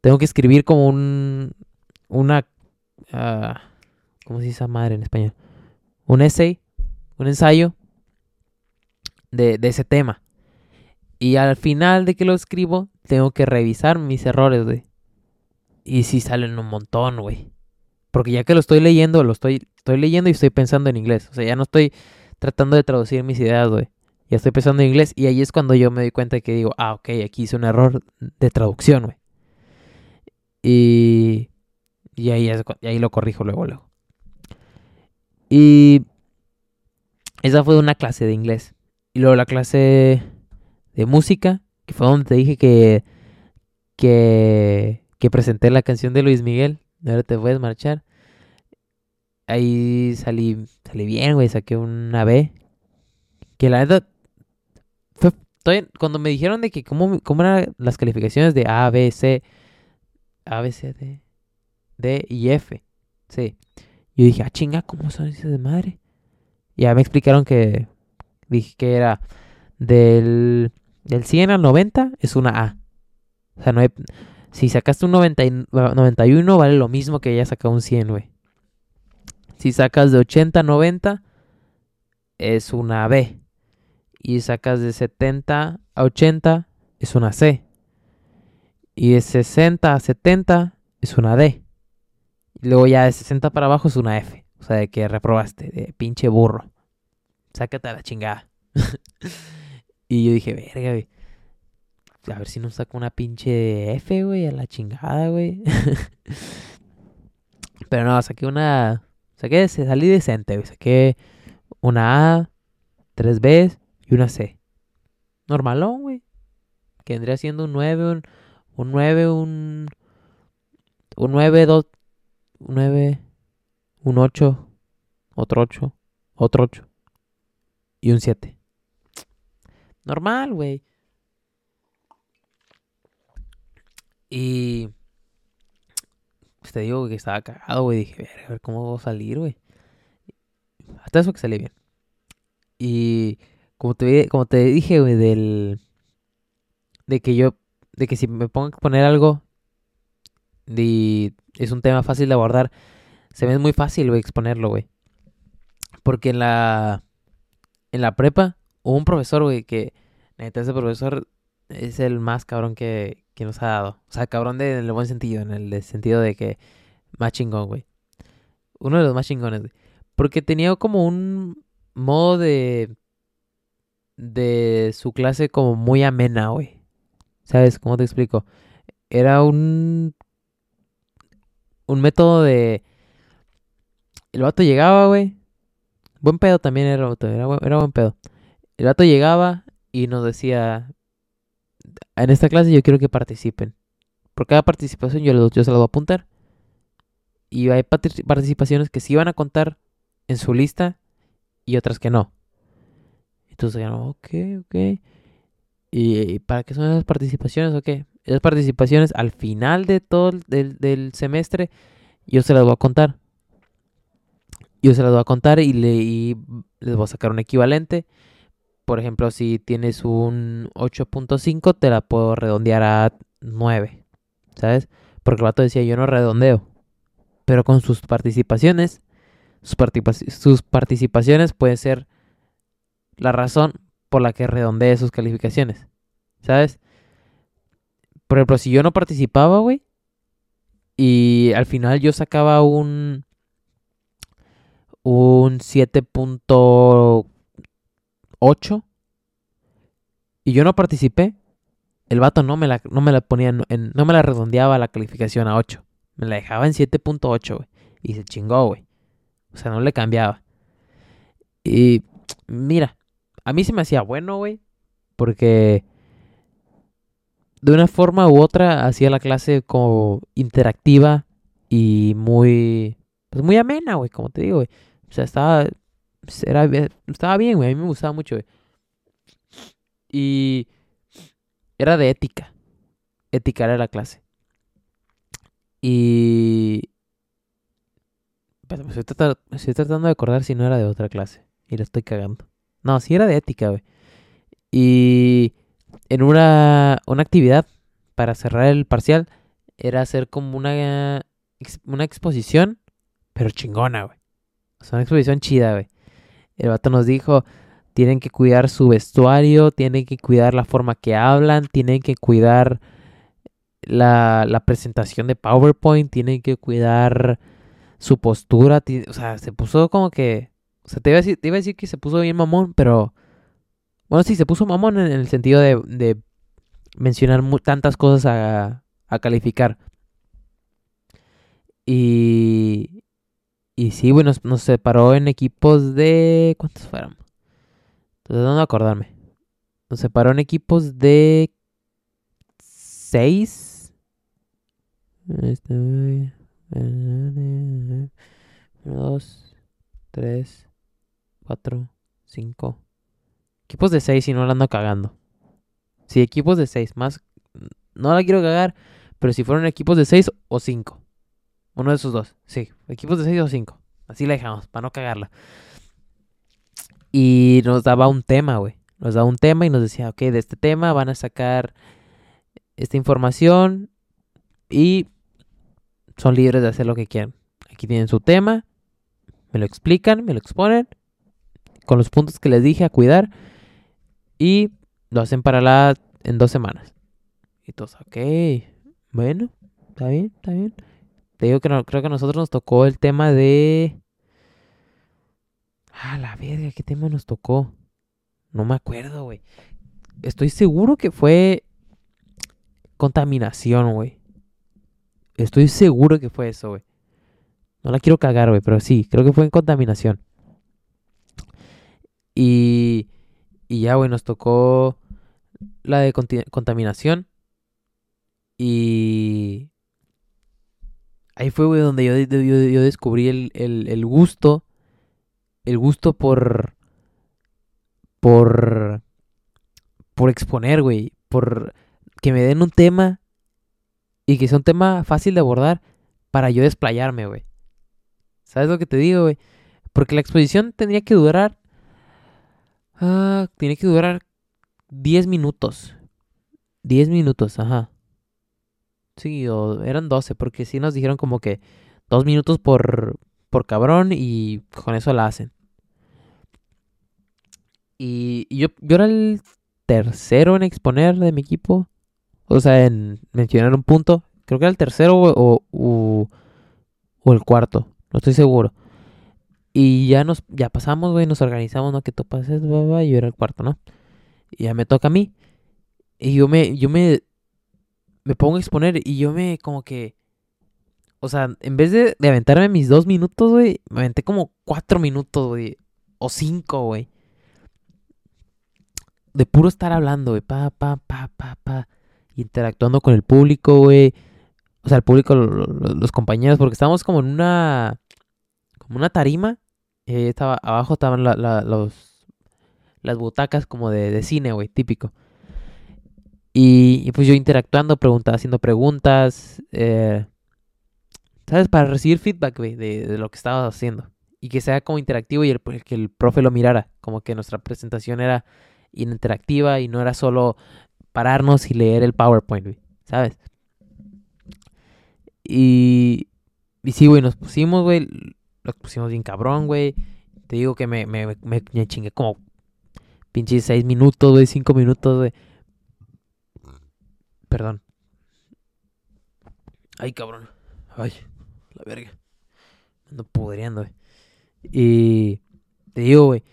tengo que escribir como un, una, ah, ¿cómo se dice madre en español? Un essay, un ensayo de, ese tema. Y al final de que lo escribo, tengo que revisar mis errores, güey. Y si salen un montón, güey. Porque ya que lo estoy leyendo, lo estoy, estoy leyendo y estoy pensando en inglés. O sea, ya no estoy tratando de traducir mis ideas, güey. Ya estoy pensando en inglés. Y ahí es cuando yo me doy cuenta que digo, ah, ok, aquí hice un error de traducción, güey. Y, y ahí, y ahí lo corrijo luego, luego. Y esa fue una clase de inglés. Y luego la clase de música, que fue donde te dije que, que, presenté la canción de Luis Miguel. Ahora te puedes marchar. Ahí salí, salí bien, güey. Saqué una B. Que la todavía- cuando me dijeron de que cómo, cómo eran las calificaciones de A, B, C. A, B, C, D. D y F. Sí. Yo dije, ah, chinga, ¿cómo son esas de madre? Y ya me explicaron que. Dije que era del, del 100 al 90 es una A. O sea, no hay. Si sacaste un 90 y- 91, vale lo mismo que ya sacado un 100, güey. Si sacas de 80 a 90, es una B. Y sacas de 70 a 80, es una C. Y de 60 a 70, es una D. Y luego ya de 60 para abajo es una F. O sea, de que reprobaste, de pinche burro. Sácate a la chingada. y yo dije, verga, güey. A ver si no saco una pinche F, güey, a la chingada, güey. Pero no, saqué una. Saqué, salí decente, güey. Saqué una A, tres B y una C. Normalón, güey. Que vendría siendo un 9, un, un 9, un. un 9, 2, un 9, un 8, otro 8, otro 8 y un 7. Normal, güey. Y pues te digo que estaba cagado, güey. Dije, "Verga, a ver cómo voy a salir, güey. Hasta eso que salí bien. Y como te, como te dije, güey, del... De que yo... De que si me pongo a exponer algo... Y es un tema fácil de abordar. Se me es muy fácil, güey, exponerlo, güey. Porque en la... En la prepa hubo un profesor, güey, que... Neta, ese profesor es el más cabrón que, que nos ha dado. O sea, cabrón de, en el buen sentido, en el sentido de que más chingón, güey. Uno de los más chingones, güey. Porque tenía como un modo de de su clase como muy amena, güey. ¿Sabes cómo te explico? Era un un método de el vato llegaba, güey. Buen pedo también era, el vato, era, buen- pedo. El vato llegaba y nos decía, en esta clase yo quiero que participen. Por cada participación yo, se las voy a apuntar. Y hay partic- participaciones que sí van a contar en su lista y otras que no. Entonces, ok, ok. ¿Y, para qué son esas participaciones o qué? Esas participaciones al final de todo el del semestre yo se las voy a contar. Yo se las voy a contar y, le, les voy a sacar un equivalente. Por ejemplo, si tienes un 8.5, te la puedo redondear a 9. ¿Sabes? Porque el vato decía, yo no redondeo. Pero con sus participaciones, sus, sus participaciones pueden ser la razón por la que redondee sus calificaciones. ¿Sabes? Por ejemplo, si yo no participaba, güey, y al final yo sacaba un un 7.8 y yo no participé, el vato no me la, no me la ponía, no me la redondeaba la calificación a 8. Me la dejaba en 7.8, güey. Y se chingó, güey. O sea, no le cambiaba. Y mira, a mí se me hacía bueno, güey. Porque de una forma u otra hacía la clase como interactiva y muy, pues muy amena, güey, como te digo, güey. O sea, estaba, pues, era, estaba bien, güey. A mí me gustaba mucho, güey. Y era de ética. Ética era la clase. Y... Espérate, me estoy, tratando de acordar si no era de otra clase. Y la estoy cagando. No, sí era de ética, güey. Y en una, una actividad para cerrar el parcial era hacer como una, una exposición, pero chingona, güey. Sea, una exposición chida, güey. El vato nos dijo, tienen que cuidar su vestuario, tienen que cuidar la forma que hablan, tienen que cuidar la, la presentación de PowerPoint, tienen que cuidar su postura. O sea, se puso como que... O sea, te iba a decir, te iba a decir que se puso bien mamón, pero... Bueno, sí, se puso mamón en el sentido de, de mencionar tantas cosas a, a calificar. Y... Y sí, güey, nos, separó en equipos de... ¿Cuántos fueron? Tratando de acordarme. Nos separó en equipos de... Seis. Este, dos, tres, cuatro, cinco. Equipos de seis y no la ando cagando. Sí, equipos de seis. Más. No la quiero cagar. Pero si fueron equipos de seis o cinco. Uno de esos dos. Sí, equipos de seis o cinco. Así la dejamos, para no cagarla. Y nos daba un tema, güey. Nos daba un tema y nos decía, ok, de este tema van a sacar esta información y son libres de hacer lo que quieran. Aquí tienen su tema, me lo explican, me lo exponen, con los puntos que les dije a cuidar y lo hacen para la en dos semanas. Y todos, ok, bueno, está bien, está bien. Te digo que creo que a nosotros nos tocó el tema de... Ah, la verga, ¿qué tema nos tocó? No me acuerdo, güey. Estoy seguro que fue contaminación, güey. Estoy seguro que fue eso, güey. No la quiero cagar, güey, pero sí, creo que fue en contaminación. Y, y ya, güey, nos tocó la de contaminación. Y, ahí fue, güey, donde yo, descubrí el gusto, el gusto por, por, por exponer, güey, por que me den un tema y que sea un tema fácil de abordar para yo desplayarme, güey. ¿Sabes lo que te digo, güey? Porque la exposición tendría que durar. Ah, tiene que durar 10 minutos. 10 minutos, ajá. Sí, o eran 12, porque sí nos dijeron como que 2 minutos por, por cabrón y con eso la hacen. Y, yo, yo era el tercero en exponer de mi equipo. O sea, en mencionar un punto. Creo que era el tercero o, o, o el cuarto. No estoy seguro. Y ya nos, ya pasamos, güey, nos organizamos, ¿no? Que tú pases, y yo era el cuarto, ¿no? Y ya me toca a mí. Y yo me, yo me, me pongo a exponer y yo me, como que, o sea, en vez de, aventarme mis dos minutos, güey, me aventé como cuatro minutos, güey, o cinco, güey. De puro estar hablando, güey, pa, pa, pa, pa, pa, interactuando con el público, güey. O sea, el público, lo- lo- los compañeros, porque estábamos como en una, como una tarima. Y ahí estaba, abajo estaban la- la- los, las butacas como de, de cine, güey, típico. Y, pues yo interactuando, pregunta, haciendo preguntas, eh, ¿sabes? Para recibir feedback, güey, de, lo que estaba haciendo. Y que sea como interactivo y el, pues, que el profe lo mirara. Como que nuestra presentación era interactiva y no era solo pararnos y leer el PowerPoint, güey, ¿sabes? Y, y sí, güey, nos pusimos, güey, nos pusimos bien cabrón, güey. Te digo que me, me, me, chingué como pinches seis minutos, güey, cinco minutos, güey. Perdón. Ay, cabrón. Ay, la verga. Me Ando pudriendo, güey. Y te digo, güey.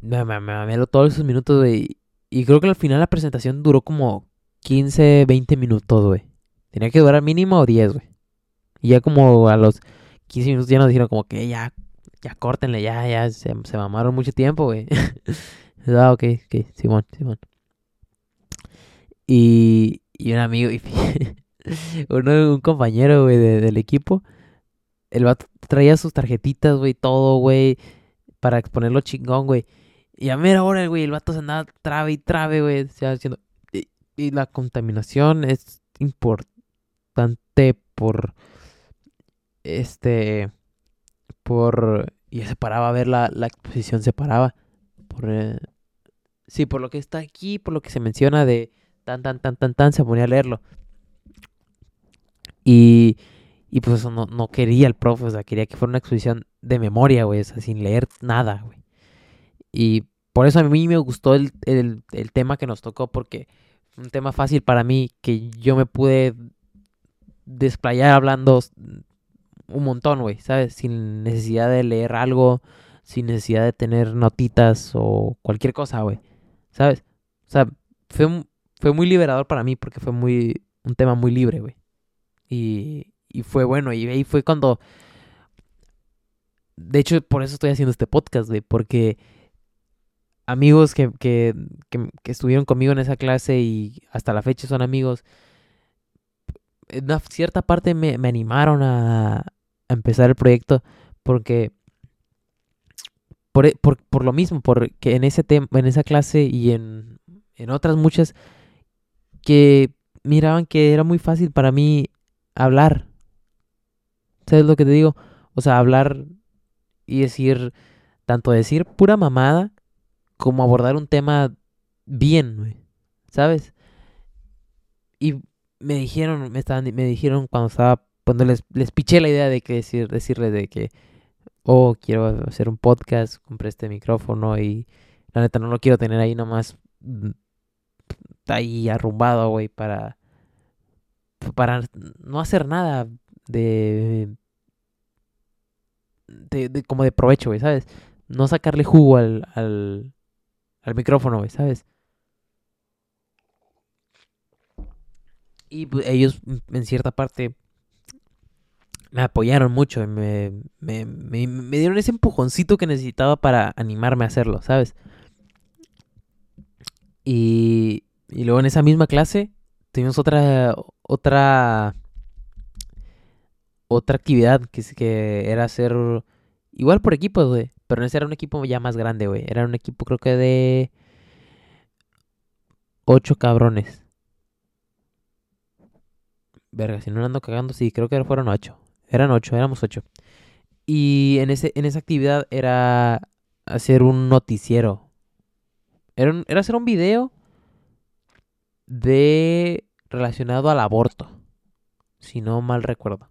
Me, me, me todos esos minutos, güey. Y creo que al final la presentación duró como 15, 20 minutos, güey. Tenía que durar mínimo 10, güey. Y ya como a los 15 minutos ya nos dijeron como que ya, ya córtenle, ya, ya, se, se mamaron mucho tiempo, güey. ah, ok, ok, Simón, Simón. Y, y un amigo, y uno, un compañero, güey, de- del equipo, el vato traía sus tarjetitas, güey, todo, güey, para exponerlo chingón, güey. Y a mera hora, güey, el vato se andaba trabe y trabe, güey, o sea, diciendo, y, la contaminación es importante por, este, por, y se paraba a ver la, la exposición, se paraba, por, eh, sí, por lo que está aquí, por lo que se menciona de tan, tan, tan, tan, tan, se ponía a leerlo. Y, y pues eso no, no quería el profe, o sea, quería que fuera una exposición de memoria, güey, o sea, sin leer nada, güey. Y por eso a mí me gustó el, el, el tema que nos tocó, porque un tema fácil para mí, que yo me pude desplayar hablando un montón, güey, ¿sabes? Sin necesidad de leer algo, sin necesidad de tener notitas o cualquier cosa, güey, ¿sabes? O sea, fue, un- fue muy liberador para mí porque fue muy un tema muy libre, güey. Y, y fue bueno, y ahí fue cuando... De hecho, por eso estoy haciendo este podcast, güey, porque amigos que, que, que, que estuvieron conmigo en esa clase y hasta la fecha son amigos, en una cierta parte me, me animaron a, a empezar el proyecto porque por, e- por, por lo mismo, porque en ese tema, en esa clase y en, en otras muchas que miraban que era muy fácil para mí hablar. ¿Sabes lo que te digo? O sea, hablar y decir, tanto decir pura mamada como abordar un tema bien. ¿Sabes? Y me dijeron, me estaban, me dijeron cuando estaba, cuando les, les piché la idea de que decir, decirles de que, oh, quiero hacer un podcast, compré este micrófono y la neta no lo quiero tener ahí nomás ahí arrumbado, güey, para, para no hacer nada de, de, como de provecho, güey, ¿sabes? No sacarle jugo al, al, al micrófono, güey, ¿sabes? Y pues, ellos, mm, en cierta parte, me apoyaron mucho. y me, me, me dieron ese empujoncito que necesitaba para animarme a hacerlo, ¿sabes? Y, y luego en esa misma clase tuvimos otra, otra, otra actividad que, que era hacer igual por equipos, güey. Pero ese era un equipo ya más grande, güey. Era un equipo creo que de ocho cabrones. Verga, si no ando cagando, sí, creo que fueron ocho. Eran ocho, éramos ocho. Y en, ese, en esa actividad era hacer un noticiero. Era, era hacer un video de relacionado al aborto. Si no mal recuerdo.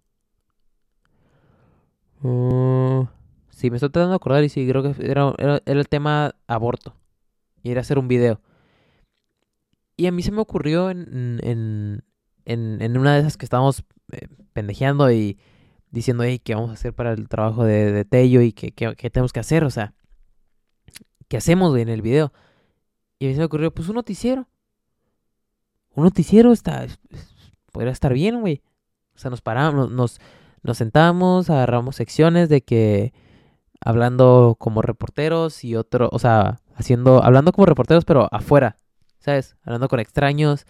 Mm, sí, me estoy tratando de acordar y sí, creo que era, era, era el tema aborto. Y era hacer un video. Y a mí se me ocurrió en, en, en, en una de esas que estábamos eh, pendejeando y diciendo, hey, ¿qué vamos a hacer para el trabajo de, de Tello? Y qué, qué, qué tenemos que hacer, o sea, ¿qué hacemos, en el video? Y a mí se me ocurrió, pues un noticiero. Un noticiero está, es- es- podría estar bien, güey. O sea, nos paramos, nos, nos sentamos, agarramos secciones de que hablando como reporteros y otro, o sea, haciendo, hablando como reporteros, pero afuera, ¿sabes? Hablando con extraños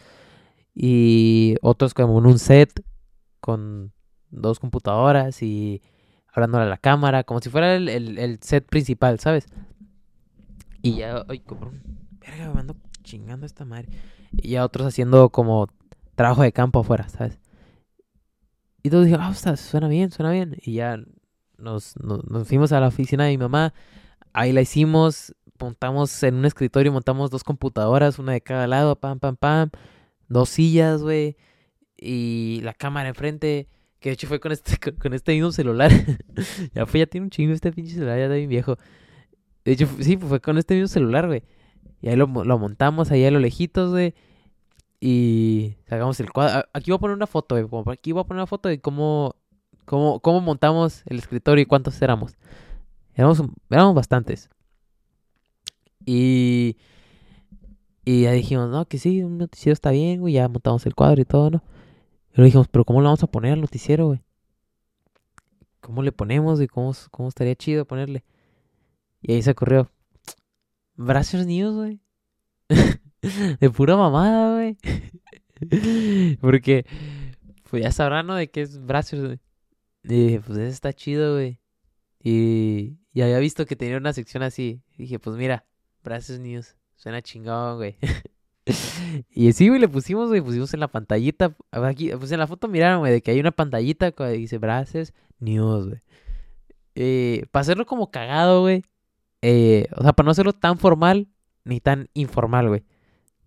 y otros como en un set con dos computadoras y hablándole a la cámara, como si fuera el, el- set principal, ¿sabes? Y ya, ay, cabrón, verga, me ando chingando esta madre. Y ya otros haciendo como trabajo de campo afuera, ¿sabes? Y todos dijeron, ah, está, suena bien, suena bien. Y ya nos, nos, fuimos a la oficina de mi mamá. Ahí la hicimos. Montamos en un escritorio, montamos dos computadoras, una de cada lado, pam, pam, pam. Dos sillas, güey. Y la cámara enfrente. Que de hecho fue con este, con, este mismo celular. ya fue, ya tiene un chingo este pinche celular, ya está bien viejo. De hecho, sí, fue con este mismo celular, güey. Y ahí lo, lo montamos ahí a lo lejitos, güey. Y sacamos el cuadro. Aquí voy a poner una foto, güey. Aquí voy a poner una foto de cómo, cómo, cómo montamos el escritorio y cuántos éramos. Éramos, éramos bastantes. Y, y ya dijimos, no, que sí, un noticiero está bien, güey. Ya montamos el cuadro y todo, ¿no? Y luego dijimos, pero ¿cómo le vamos a poner al noticiero, güey? ¿Cómo le ponemos y cómo, cómo estaría chido ponerle? Y ahí se ocurrió, Brazzers News, güey. De pura mamada, güey. Porque, pues ya sabrán, ¿no? De qué es Brazzers, güey. Y dije, pues ese está chido, güey. Y, y había visto que tenía una sección así. Dije, pues mira, Brazzers News. Suena chingón, güey. y sí, güey, le pusimos, güey. Pusimos en la pantallita. Aquí, pues en la foto miraron, güey, de que hay una pantallita que dice Brazzers News, güey. Eh, para hacerlo como cagado, güey. Eh, o sea, para no hacerlo tan formal ni tan informal, güey.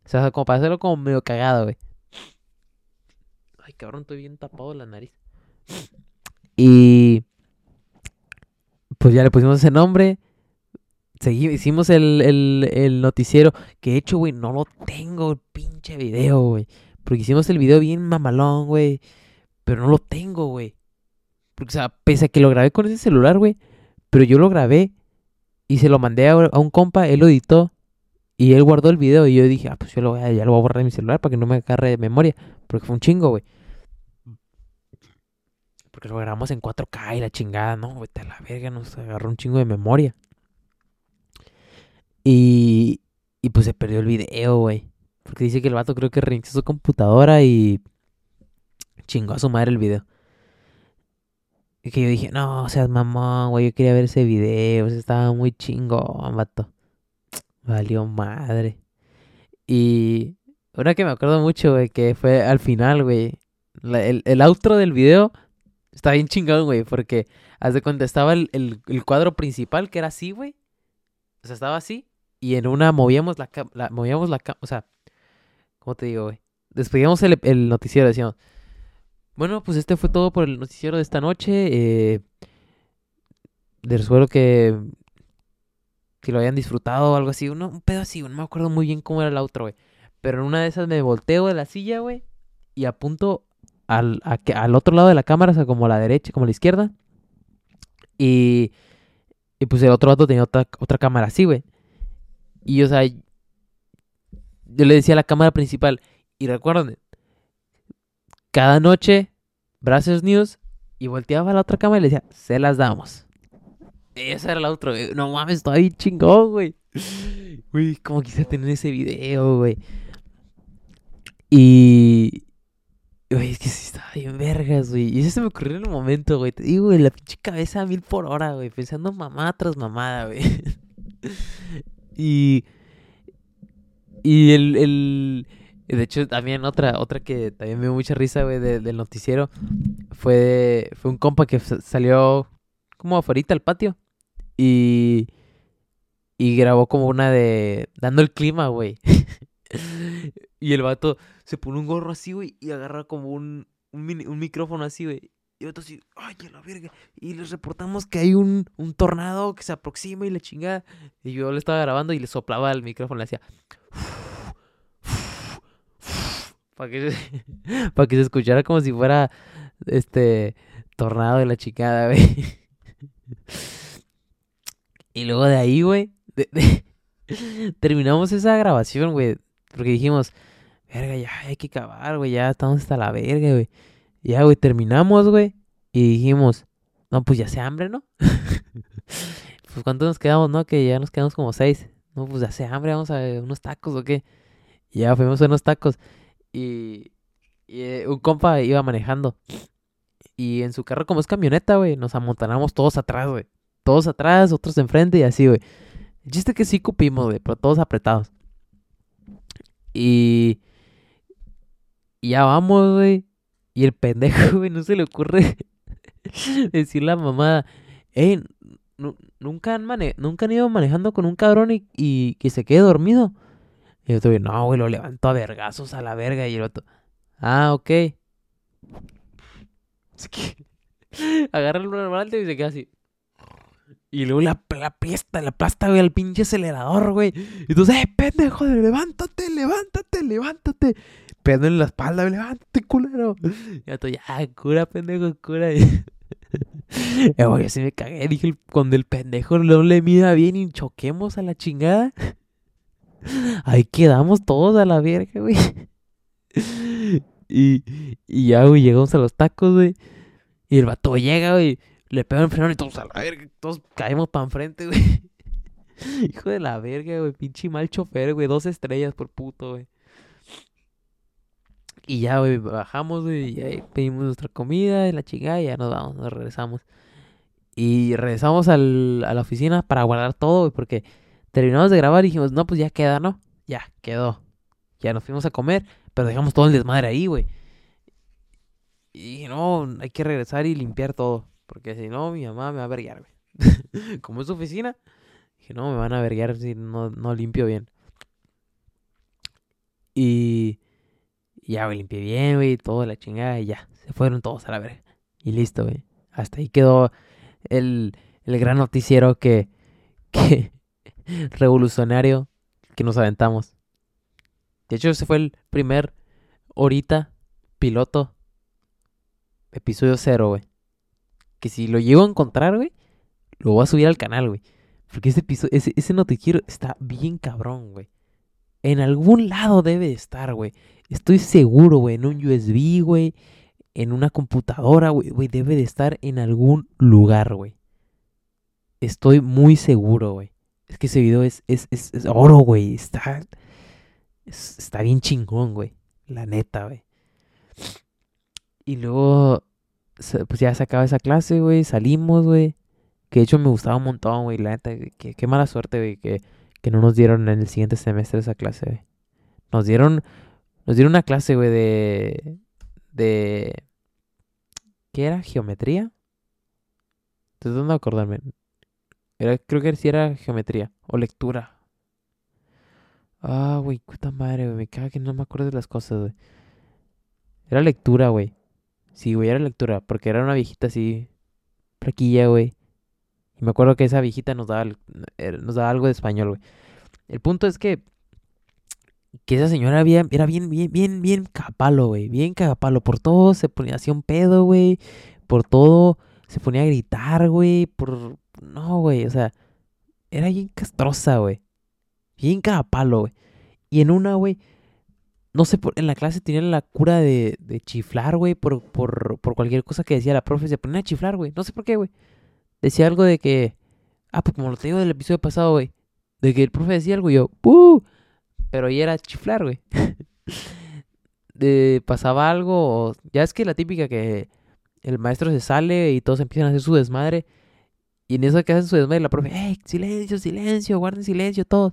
O sea, como para hacerlo como medio cagado, güey. Ay, cabrón, estoy bien tapado la nariz. Y pues ya le pusimos ese nombre. Hicimos el, el, el noticiero. Que de hecho, güey, no lo tengo el pinche video, güey. Porque hicimos el video bien mamalón, güey. Pero no lo tengo, güey. Porque, o sea, pese a que lo grabé con ese celular, güey. Pero yo lo grabé y se lo mandé a, un compa, él lo editó. Y él guardó el video y yo dije, ah, pues yo lo voy a, ya lo voy a borrar de mi celular para que no me agarre de memoria. Porque fue un chingo, güey. Porque lo grabamos en 4K y la chingada, no, güey, a la verga, nos agarró un chingo de memoria. Y, y pues se perdió el video, güey. Porque dice que el vato creo que reinició su computadora y chingó a su madre el video. Que yo dije, no, seas mamón, güey, yo quería ver ese video, estaba muy chingón, vato. Valió madre. Y una que me acuerdo mucho, güey, que fue al final, güey. el, el outro del video está bien chingón, güey, porque haz de cuenta estaba el, el, el cuadro principal que era así, güey. O sea, estaba así. Y en una movíamos la, la movíamos la o sea, ¿cómo te digo, güey? Despedíamos el, el noticiero, decíamos. Bueno, pues este fue todo por el noticiero de esta noche. Eh, les recuerdo que que lo hayan disfrutado o algo así. Uno, un pedo así, no me acuerdo muy bien cómo era el outro, güey. Pero en una de esas me volteo de la silla, güey. Y apunto al, al otro lado de la cámara, o sea, como a la derecha, como a la izquierda. Y, y pues el otro lado tenía otra, otra cámara así, güey. Y, o sea, yo le decía a la cámara principal. Y recuerden, cada noche, Brazzers News. Y volteaba a la otra cámara y le decía, se las damos. Esa era la otra, güey. No mames, estaba bien chingón, güey. Güey, como quise tener ese video, güey. Y. Güey, es que sí estaba bien vergas, güey. Y eso se me ocurrió en un momento, güey. Te digo, güey, la pinche cabeza a mil por hora, güey. Pensando mamada tras mamada, güey. y. Y el, el. De hecho, también otra, otra que también me dio mucha risa, güey, de- del noticiero. Fue, fue un compa que sa- salió como afuera al patio. Y. Y grabó como una de. Dando el clima, güey. y el vato se pone un gorro así, güey, y agarra como un, un, mini- un micrófono así, güey. Y el vato así, ay, la verga. Y les reportamos que hay un, un tornado que se aproxima y la chingada. Y yo le estaba grabando y le soplaba el micrófono, le hacía. Para que, se- que se escuchara como si fuera este tornado de la chingada, güey. Y luego de ahí, güey, de- terminamos esa grabación, güey. Porque dijimos, verga, ya hay que acabar, güey, ya estamos hasta la verga, güey. Ya, güey, terminamos, güey. Y dijimos, no, pues ya se hambre, ¿no? pues cuánto nos quedamos, ¿no? Que ya nos quedamos como seis. No, pues ya se hambre, vamos a unos tacos o qué. Y ya fuimos a unos tacos. Y, eh, un compa iba manejando. Y en su carro, como es camioneta, güey, nos amontonamos todos atrás, güey. Todos atrás, otros enfrente y así, güey. Chiste que sí cupimos, güey, pero todos apretados. Y... Y ya vamos, güey. Y el pendejo, güey, no se le ocurre decirle a la hey, nu- nunca han, mane nunca han ido manejando con un cabrón y que se quede dormido. Y yo estoy, no, güey, lo levanto a vergazos a la verga. Y el otro, ah, ok. Es que agarra el volante y se queda así. Y luego la, la la aplasta, güey, al pinche acelerador, güey. Y entonces, eh, pendejo, levántate, levántate, levántate. Pedo en la espalda, güey, levántate, culero. Y ya, tú, ya, cura, pendejo, cura. Eh, güey, sí me cagué. Dije, el- cuando el pendejo no le mida bien y choquemos a la chingada. Ahí quedamos todos a la verga, güey. Y, y ya, güey, llegamos a los tacos, güey. Y el vato llega, güey. Le pega el freno y todos a la verga. Todos caemos para enfrente, güey. Hijo de la verga, güey. Pinche mal chofer, güey. Dos estrellas por puto, güey. Y ya, güey, bajamos, güey. Y ahí pedimos nuestra comida y la chingada. Y ya nos vamos, nos regresamos. Y regresamos al, a la oficina para guardar todo, güey. Porque terminamos de grabar y dijimos, no, pues ya queda, ¿no? Ya, quedó. Ya nos fuimos a comer. Pero dejamos todo el desmadre ahí, güey. Y no, hay que regresar y limpiar todo. Porque si no, mi mamá me va a verguiar, güey. Como es su oficina, dije, no, me van a verguiar si no, no limpio bien. Y y ya, güey, limpié bien, güey, toda la chingada y ya. Se fueron todos a la verga. Y listo, güey. Hasta ahí quedó el, el gran noticiero que, que revolucionario que nos aventamos. De hecho, ese fue el primer horita piloto episodio cero, güey. Que si lo llego a encontrar, güey, lo voy a subir al canal, güey. Porque ese episodio, ese, ese noticiero está bien cabrón, güey. En algún lado debe de estar, güey. Estoy seguro, güey. En un USB, güey. En una computadora. Güey, debe de estar en algún lugar, güey. Estoy muy seguro, güey. Es que ese video es, es, es, oro, güey. Está, es- está bien chingón, güey. La neta, güey. Y luego, pues ya se acaba esa clase, güey. Salimos, güey. Que de hecho me gustaba un montón, güey. La neta, que, qué mala suerte, güey. Que, que no nos dieron en el siguiente semestre esa clase, güey. Nos dieron, nos dieron una clase, güey, de, de, ¿qué era? ¿Geometría? Estoy tratando de acordarme. Era, creo que sí era geometría o lectura. Ah, güey, puta madre, güey. Me caga que no me acuerdo de las cosas, güey. Era lectura, güey. Sí, güey, era lectura. Porque era una viejita así, flaquilla, güey. Y me acuerdo que esa viejita nos daba, era- nos daba algo de español, güey. El punto es que, que esa señora había, era bien, bien, bien, bien cagapalo, güey. Bien cagapalo. Por todo se ponía, hacía un pedo, güey. Por todo se ponía a gritar, güey. Por, no, güey, o sea, era bien castrosa, güey. Bien cagapalo, güey. Y en una, güey, no sé, por, en la clase tenían la cura de, de chiflar, güey, por, por, por cualquier cosa que decía la profe. Se ponía a chiflar, güey. No sé por qué, güey. Decía algo de que, ah, pues como lo te digo del episodio pasado, güey. De que el profe decía algo y yo, ¡puh! Pero ahí era chiflar, güey. eh, pasaba algo, ya es que la típica que el maestro se sale y todos empiezan a hacer su desmadre. Y en eso que hacen su desmadre, la profe, ¡Ey, silencio, silencio, guarden silencio todos!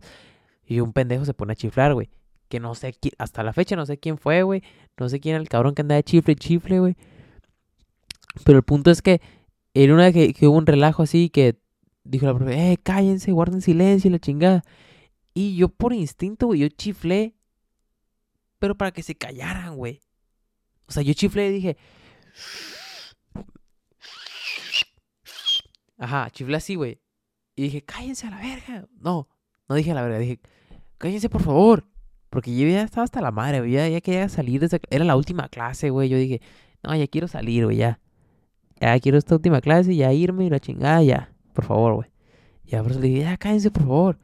Y un pendejo se pone a chiflar, güey. Que no sé quién, hasta la fecha no sé quién fue, güey. No sé quién era el cabrón que andaba de chifle, chifle, güey. Pero el punto es que en una que, hubo un relajo así que dijo la profe, ¡Eh, cállense, guarden silencio la chingada! Y yo por instinto, güey, yo chiflé. Pero para que se callaran, güey. O sea, yo chiflé y dije... Ajá, chiflé así, güey. Y dije, cállense a la verga. No, no dije a la verga, dije, cállense por favor. Porque yo ya estaba hasta la madre, güey. Ya, quería salir de esa... Era la última clase, güey. Yo dije, no, ya quiero salir, güey, ya. Ya quiero esta última clase, ya irme y la chingada, ya. Por favor, güey. Por eso le dije, ya, cállense, por favor.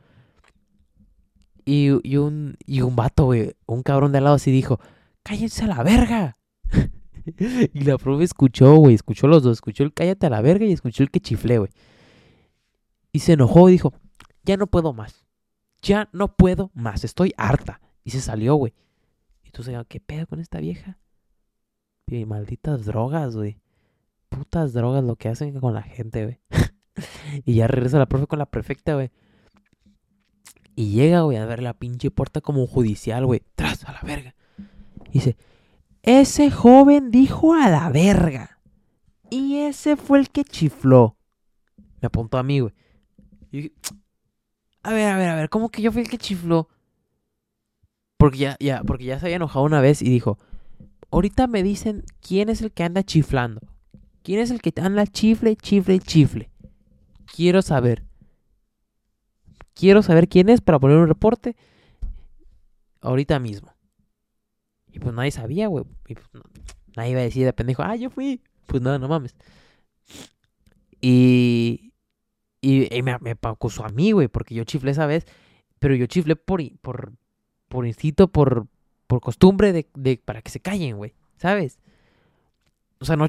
Y, y un, y un vato, güey, un cabrón de al lado así dijo, cállense a la verga. y la profe escuchó, güey, escuchó los dos, escuchó el cállate a la verga y escuchó el que chiflé, güey. Y se enojó y dijo, ya no puedo más. Ya no puedo más, estoy harta. Y se salió, güey. Y tú sabes, ¿qué pedo con esta vieja? Y malditas drogas, güey. Putas drogas lo que hacen con la gente, güey. y ya regresa la profe con la perfecta, güey. Y llega, güey, a ver la pinche puerta como judicial, güey. Tras, a la verga. Y dice, ese joven dijo a la verga. Y ese fue el que chifló. Me apuntó a mí, güey. Y dije, a ver, a ver, a ver, ¿cómo que yo fui el que chifló? Porque ya, ya, porque ya se había enojado una vez y dijo, ahorita me dicen quién es el que anda chiflando. ¿Quién es el que anda chifle, chifle, chifle? Quiero saber. Quiero saber quién es para poner un reporte ahorita mismo. Y pues nadie sabía, güey. Pues no- nadie iba a decir de pendejo, ah, yo fui. Pues nada, no mames. Y, y, me, me acusó a mí, güey, porque yo chiflé esa vez. Pero yo chiflé por, por, por instinto, por, por costumbre de, de- para que se callen, güey. ¿Sabes? O sea, no,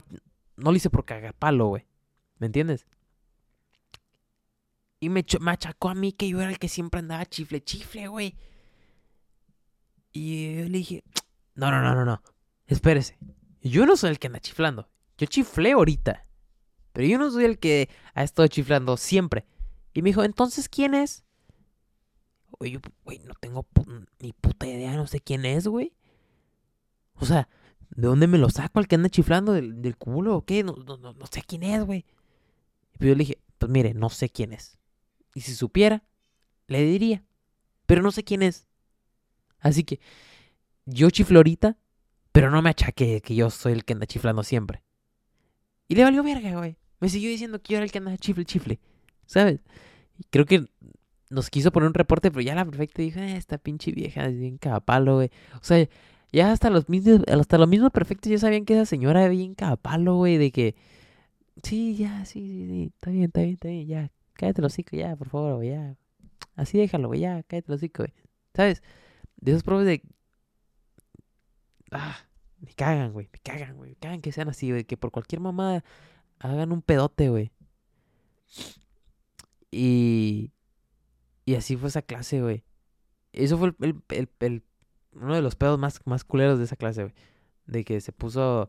no lo hice por cagar palo, güey. ¿Me entiendes? Y me, cho- me achacó a mí que yo era el que siempre andaba chifle, chifle, güey. Y yo le dije, no, no, no, no, no. Espérese. Yo no soy el que anda chiflando. Yo chiflé ahorita. Pero yo no soy el que ha estado chiflando siempre. Y me dijo, entonces, ¿quién es? Oye, güey, no tengo ni puta idea, no sé quién es, güey. O sea, ¿de dónde me lo saco el que anda chiflando? ¿Del, culo o qué? No, no, no, no sé quién es, güey. Y yo le dije, pues mire, no sé quién es. Y si supiera, le diría. Pero no sé quién es. Así que yo chiflo ahorita, pero no me achaque que yo soy el que anda chiflando siempre. Y le valió verga, güey. Me siguió diciendo que yo era el que andaba chifle, chifle. ¿Sabes? Creo que nos quiso poner un reporte, pero ya la perfecta dijo, "Eh, esta pinche vieja es bien capalo, güey. O sea, ya hasta los mismos, hasta los mismos perfectos ya sabían que esa señora era bien capalo, güey, de que, sí, ya, sí, sí, sí, está bien, está bien, está bien, ya, cállate los hocico, ya, por favor, güey, ya. Así déjalo, güey, ya, cállate los hocico, güey. ¿Sabes? De esos profes de... Ah, me cagan, güey, me cagan, güey, me cagan que sean así, güey, que por cualquier mamada hagan un pedote, güey. Y... Y así fue esa clase, güey. Eso fue el, el- el- uno de los pedos más, más culeros de esa clase, güey. De que se puso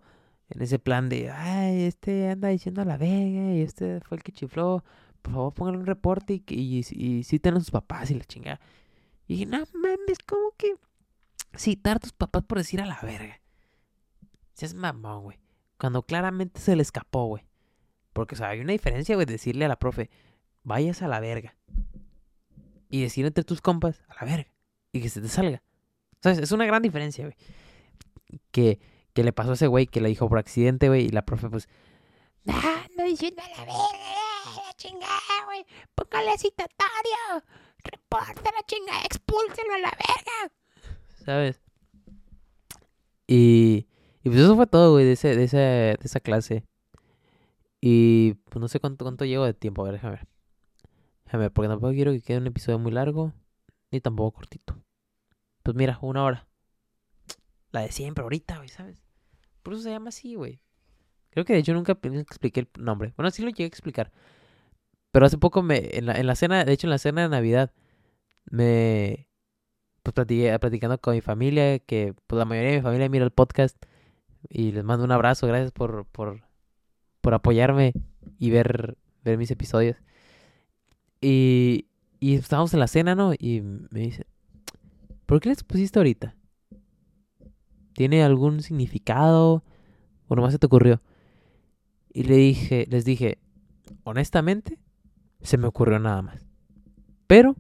en ese plan de, ay, este anda diciendo a la vega y este fue el que chifló. Por favor, pónganle un reporte y, y, y citen a sus papás y la chingada. Y dije, no mames, ¿cómo que citar a tus papás por decir a la verga? Seas mamón, güey. Cuando claramente se le escapó, güey. Porque, o sea, hay una diferencia, güey, decirle a la profe, vayas a la verga. Y decir entre tus compas, a la verga. Y que se te salga. ¿Sabes? Es una gran diferencia, güey. Que, que le pasó a ese güey que le dijo por accidente, güey. Y la profe, pues, Ah, anda diciendo a la verga, la chingada, güey. Póngale citatorio. Reporte la chingada, expúlselo a la verga. ¿Sabes? Y, y pues eso fue todo, güey, de, ese, de, ese, de esa clase. Y pues no sé cuánto, cuánto llevo de tiempo. A ver, déjame ver. Déjame ver, porque tampoco quiero que quede un episodio muy largo. Ni tampoco cortito. Pues mira, una hora. La de siempre, ahorita, güey, ¿sabes? Por eso se llama así, güey. Creo que de hecho nunca expliqué el nombre. Bueno, sí lo llegué a explicar. Pero hace poco me. En la, en la cena, de hecho, en la cena de Navidad. Me. Pues platiqué, platicando con mi familia, que pues la mayoría de mi familia mira el podcast y les mando un abrazo, gracias por, por, por apoyarme y ver, ver mis episodios. Y, y estábamos en la cena, ¿no? Y me dice, ¿por qué les pusiste ahorita? ¿Tiene algún significado? ¿O nomás se te ocurrió? Y le dije, les dije, honestamente, se me ocurrió nada más. Pero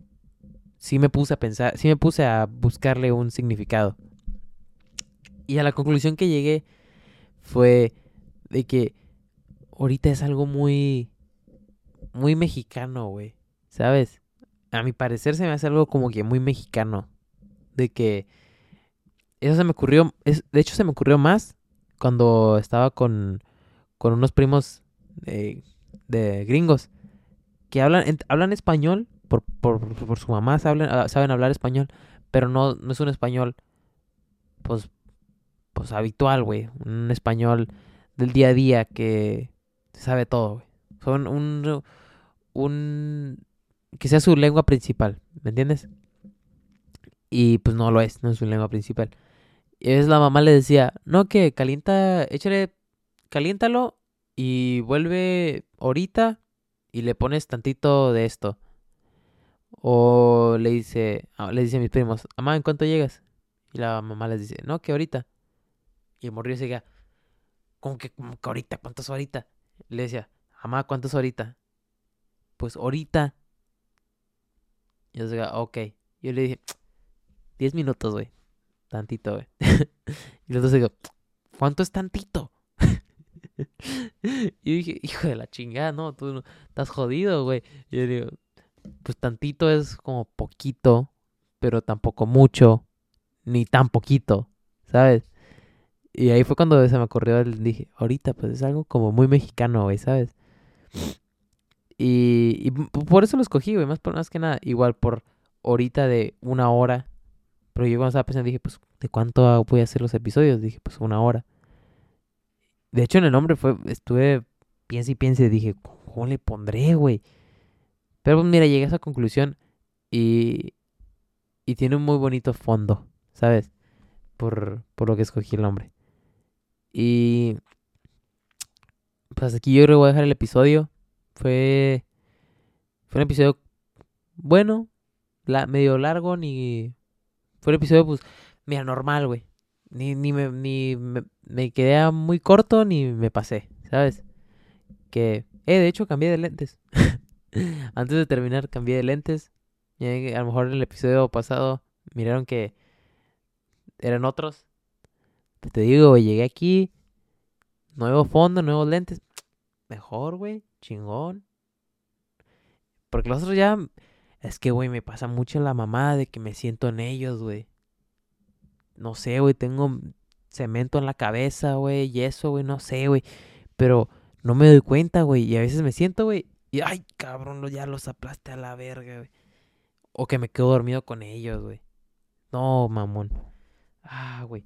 sí me puse a pensar, sí me puse a buscarle un significado. Y a la conclusión que llegué fue de que ahorita es algo muy, muy mexicano, güey. ¿Sabes? A mi parecer se me hace algo como que muy mexicano. De que eso se me ocurrió, es, de hecho se me ocurrió más cuando estaba con, con unos primos de, de gringos que hablan, hablan español, por, por, por su mamá saben, ah, saben hablar español, pero no, no es un español, pues, pues habitual, güey. Un español del día a día que sabe todo, güey. Son un, un, que sea su lengua principal, ¿me entiendes? Y pues no lo es, no es su lengua principal. Y es la mamá le decía, no, que calienta, échale, caliéntalo y vuelve ahorita y le pones tantito de esto. O le dice, ah, le dice a mis primos, mamá, ¿en cuánto llegas? Y la mamá les dice, no, que ahorita. Y el morrillo se queda, ¿cómo que, cómo que ahorita? ¿Cuánto es ahorita? Le decía, mamá, ¿cuánto es ahorita? Pues ahorita. Y yo se queda. Yo le dije, 10 minutos, güey. Tantito, güey. y los dos se ¿cuánto es tantito? y dije, hijo de la chingada, no, tú estás jodido, güey. Y yo digo, pues tantito es como poquito, pero tampoco mucho, ni tan poquito, ¿sabes? Y ahí fue cuando se me ocurrió, el- dije, ahorita, pues es algo como muy mexicano, güey, ¿sabes? Y, y por eso lo escogí, güey, más, por, más que nada, igual por ahorita de una hora. Pero yo cuando estaba pensando dije, pues, ¿de cuánto voy a hacer los episodios? Dije, pues una hora. De hecho, en el nombre fue, estuve, piense y piense, dije, ¿cómo le pondré, güey? Pero pues mira, llegué a esa conclusión y, y tiene un muy bonito fondo, ¿sabes? Por, por lo que escogí el nombre. Y pues aquí yo creo que voy a dejar el episodio. Fue, fue un episodio bueno, medio largo, ni... Fue un episodio, pues, mira, normal, güey. Ni, ni, me, ni me, me quedé muy corto, ni me pasé, ¿sabes? Que, eh, de hecho, cambié de lentes. Antes de terminar, cambié de lentes. Que a lo mejor en el episodio pasado miraron que eran otros. Te digo, güey, llegué aquí. Nuevo fondo, nuevos lentes. Mejor, güey. Chingón. Porque los otros ya. Es que, güey, me pasa mucho la mamá de que me siento en ellos, güey. No sé, güey, tengo cemento en la cabeza, güey, y eso, güey, no sé, güey. Pero no me doy cuenta, güey. Y a veces me siento, güey, y ay, cabrón, ya los aplaste a la verga, güey. O que me quedo dormido con ellos, güey. No, mamón. Ah, güey.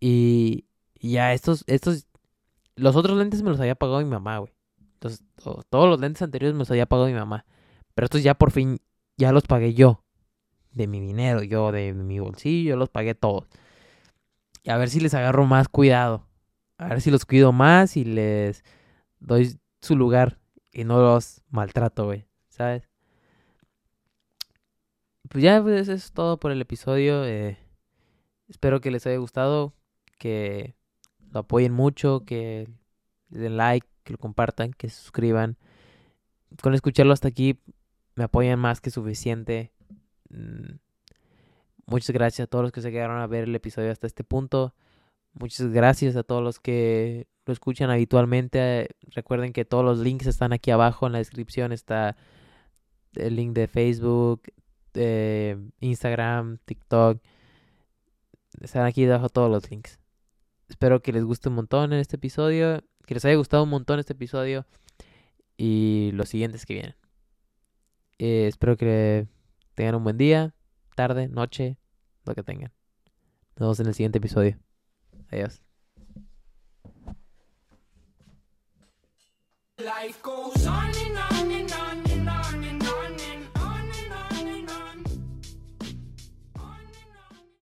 Y, y ya estos, estos, los otros lentes me los había pagado mi mamá, güey. Entonces, to- todos los lentes anteriores me los había pagado mi mamá. Pero estos ya por fin, ya los pagué yo. De mi dinero, yo, de mi bolsillo, los pagué todos. Y a ver si les agarro más cuidado. A ver si los cuido más y les doy su lugar y no los maltrato, güey. ¿Sabes? Pues ya, pues eso es todo por el episodio. eh, espero que les haya gustado, que lo apoyen mucho, que den like, que lo compartan, que se suscriban. Con escucharlo hasta aquí me apoyan más que suficiente. Mm, Muchas gracias a todos los que se quedaron a ver el episodio hasta este punto. Muchas gracias a todos los que lo escuchan habitualmente. Recuerden que todos los links están aquí abajo en la descripción. Está el link de Facebook, eh, Instagram, TikTok. Están aquí debajo todos los links. Espero que les guste un montón en este episodio. Que les haya gustado un montón este episodio. Y los siguientes que vienen. Eh, espero que tengan un buen día, tarde, noche, lo que tengan. Nos vemos en el siguiente episodio. Adiós. Life goes on.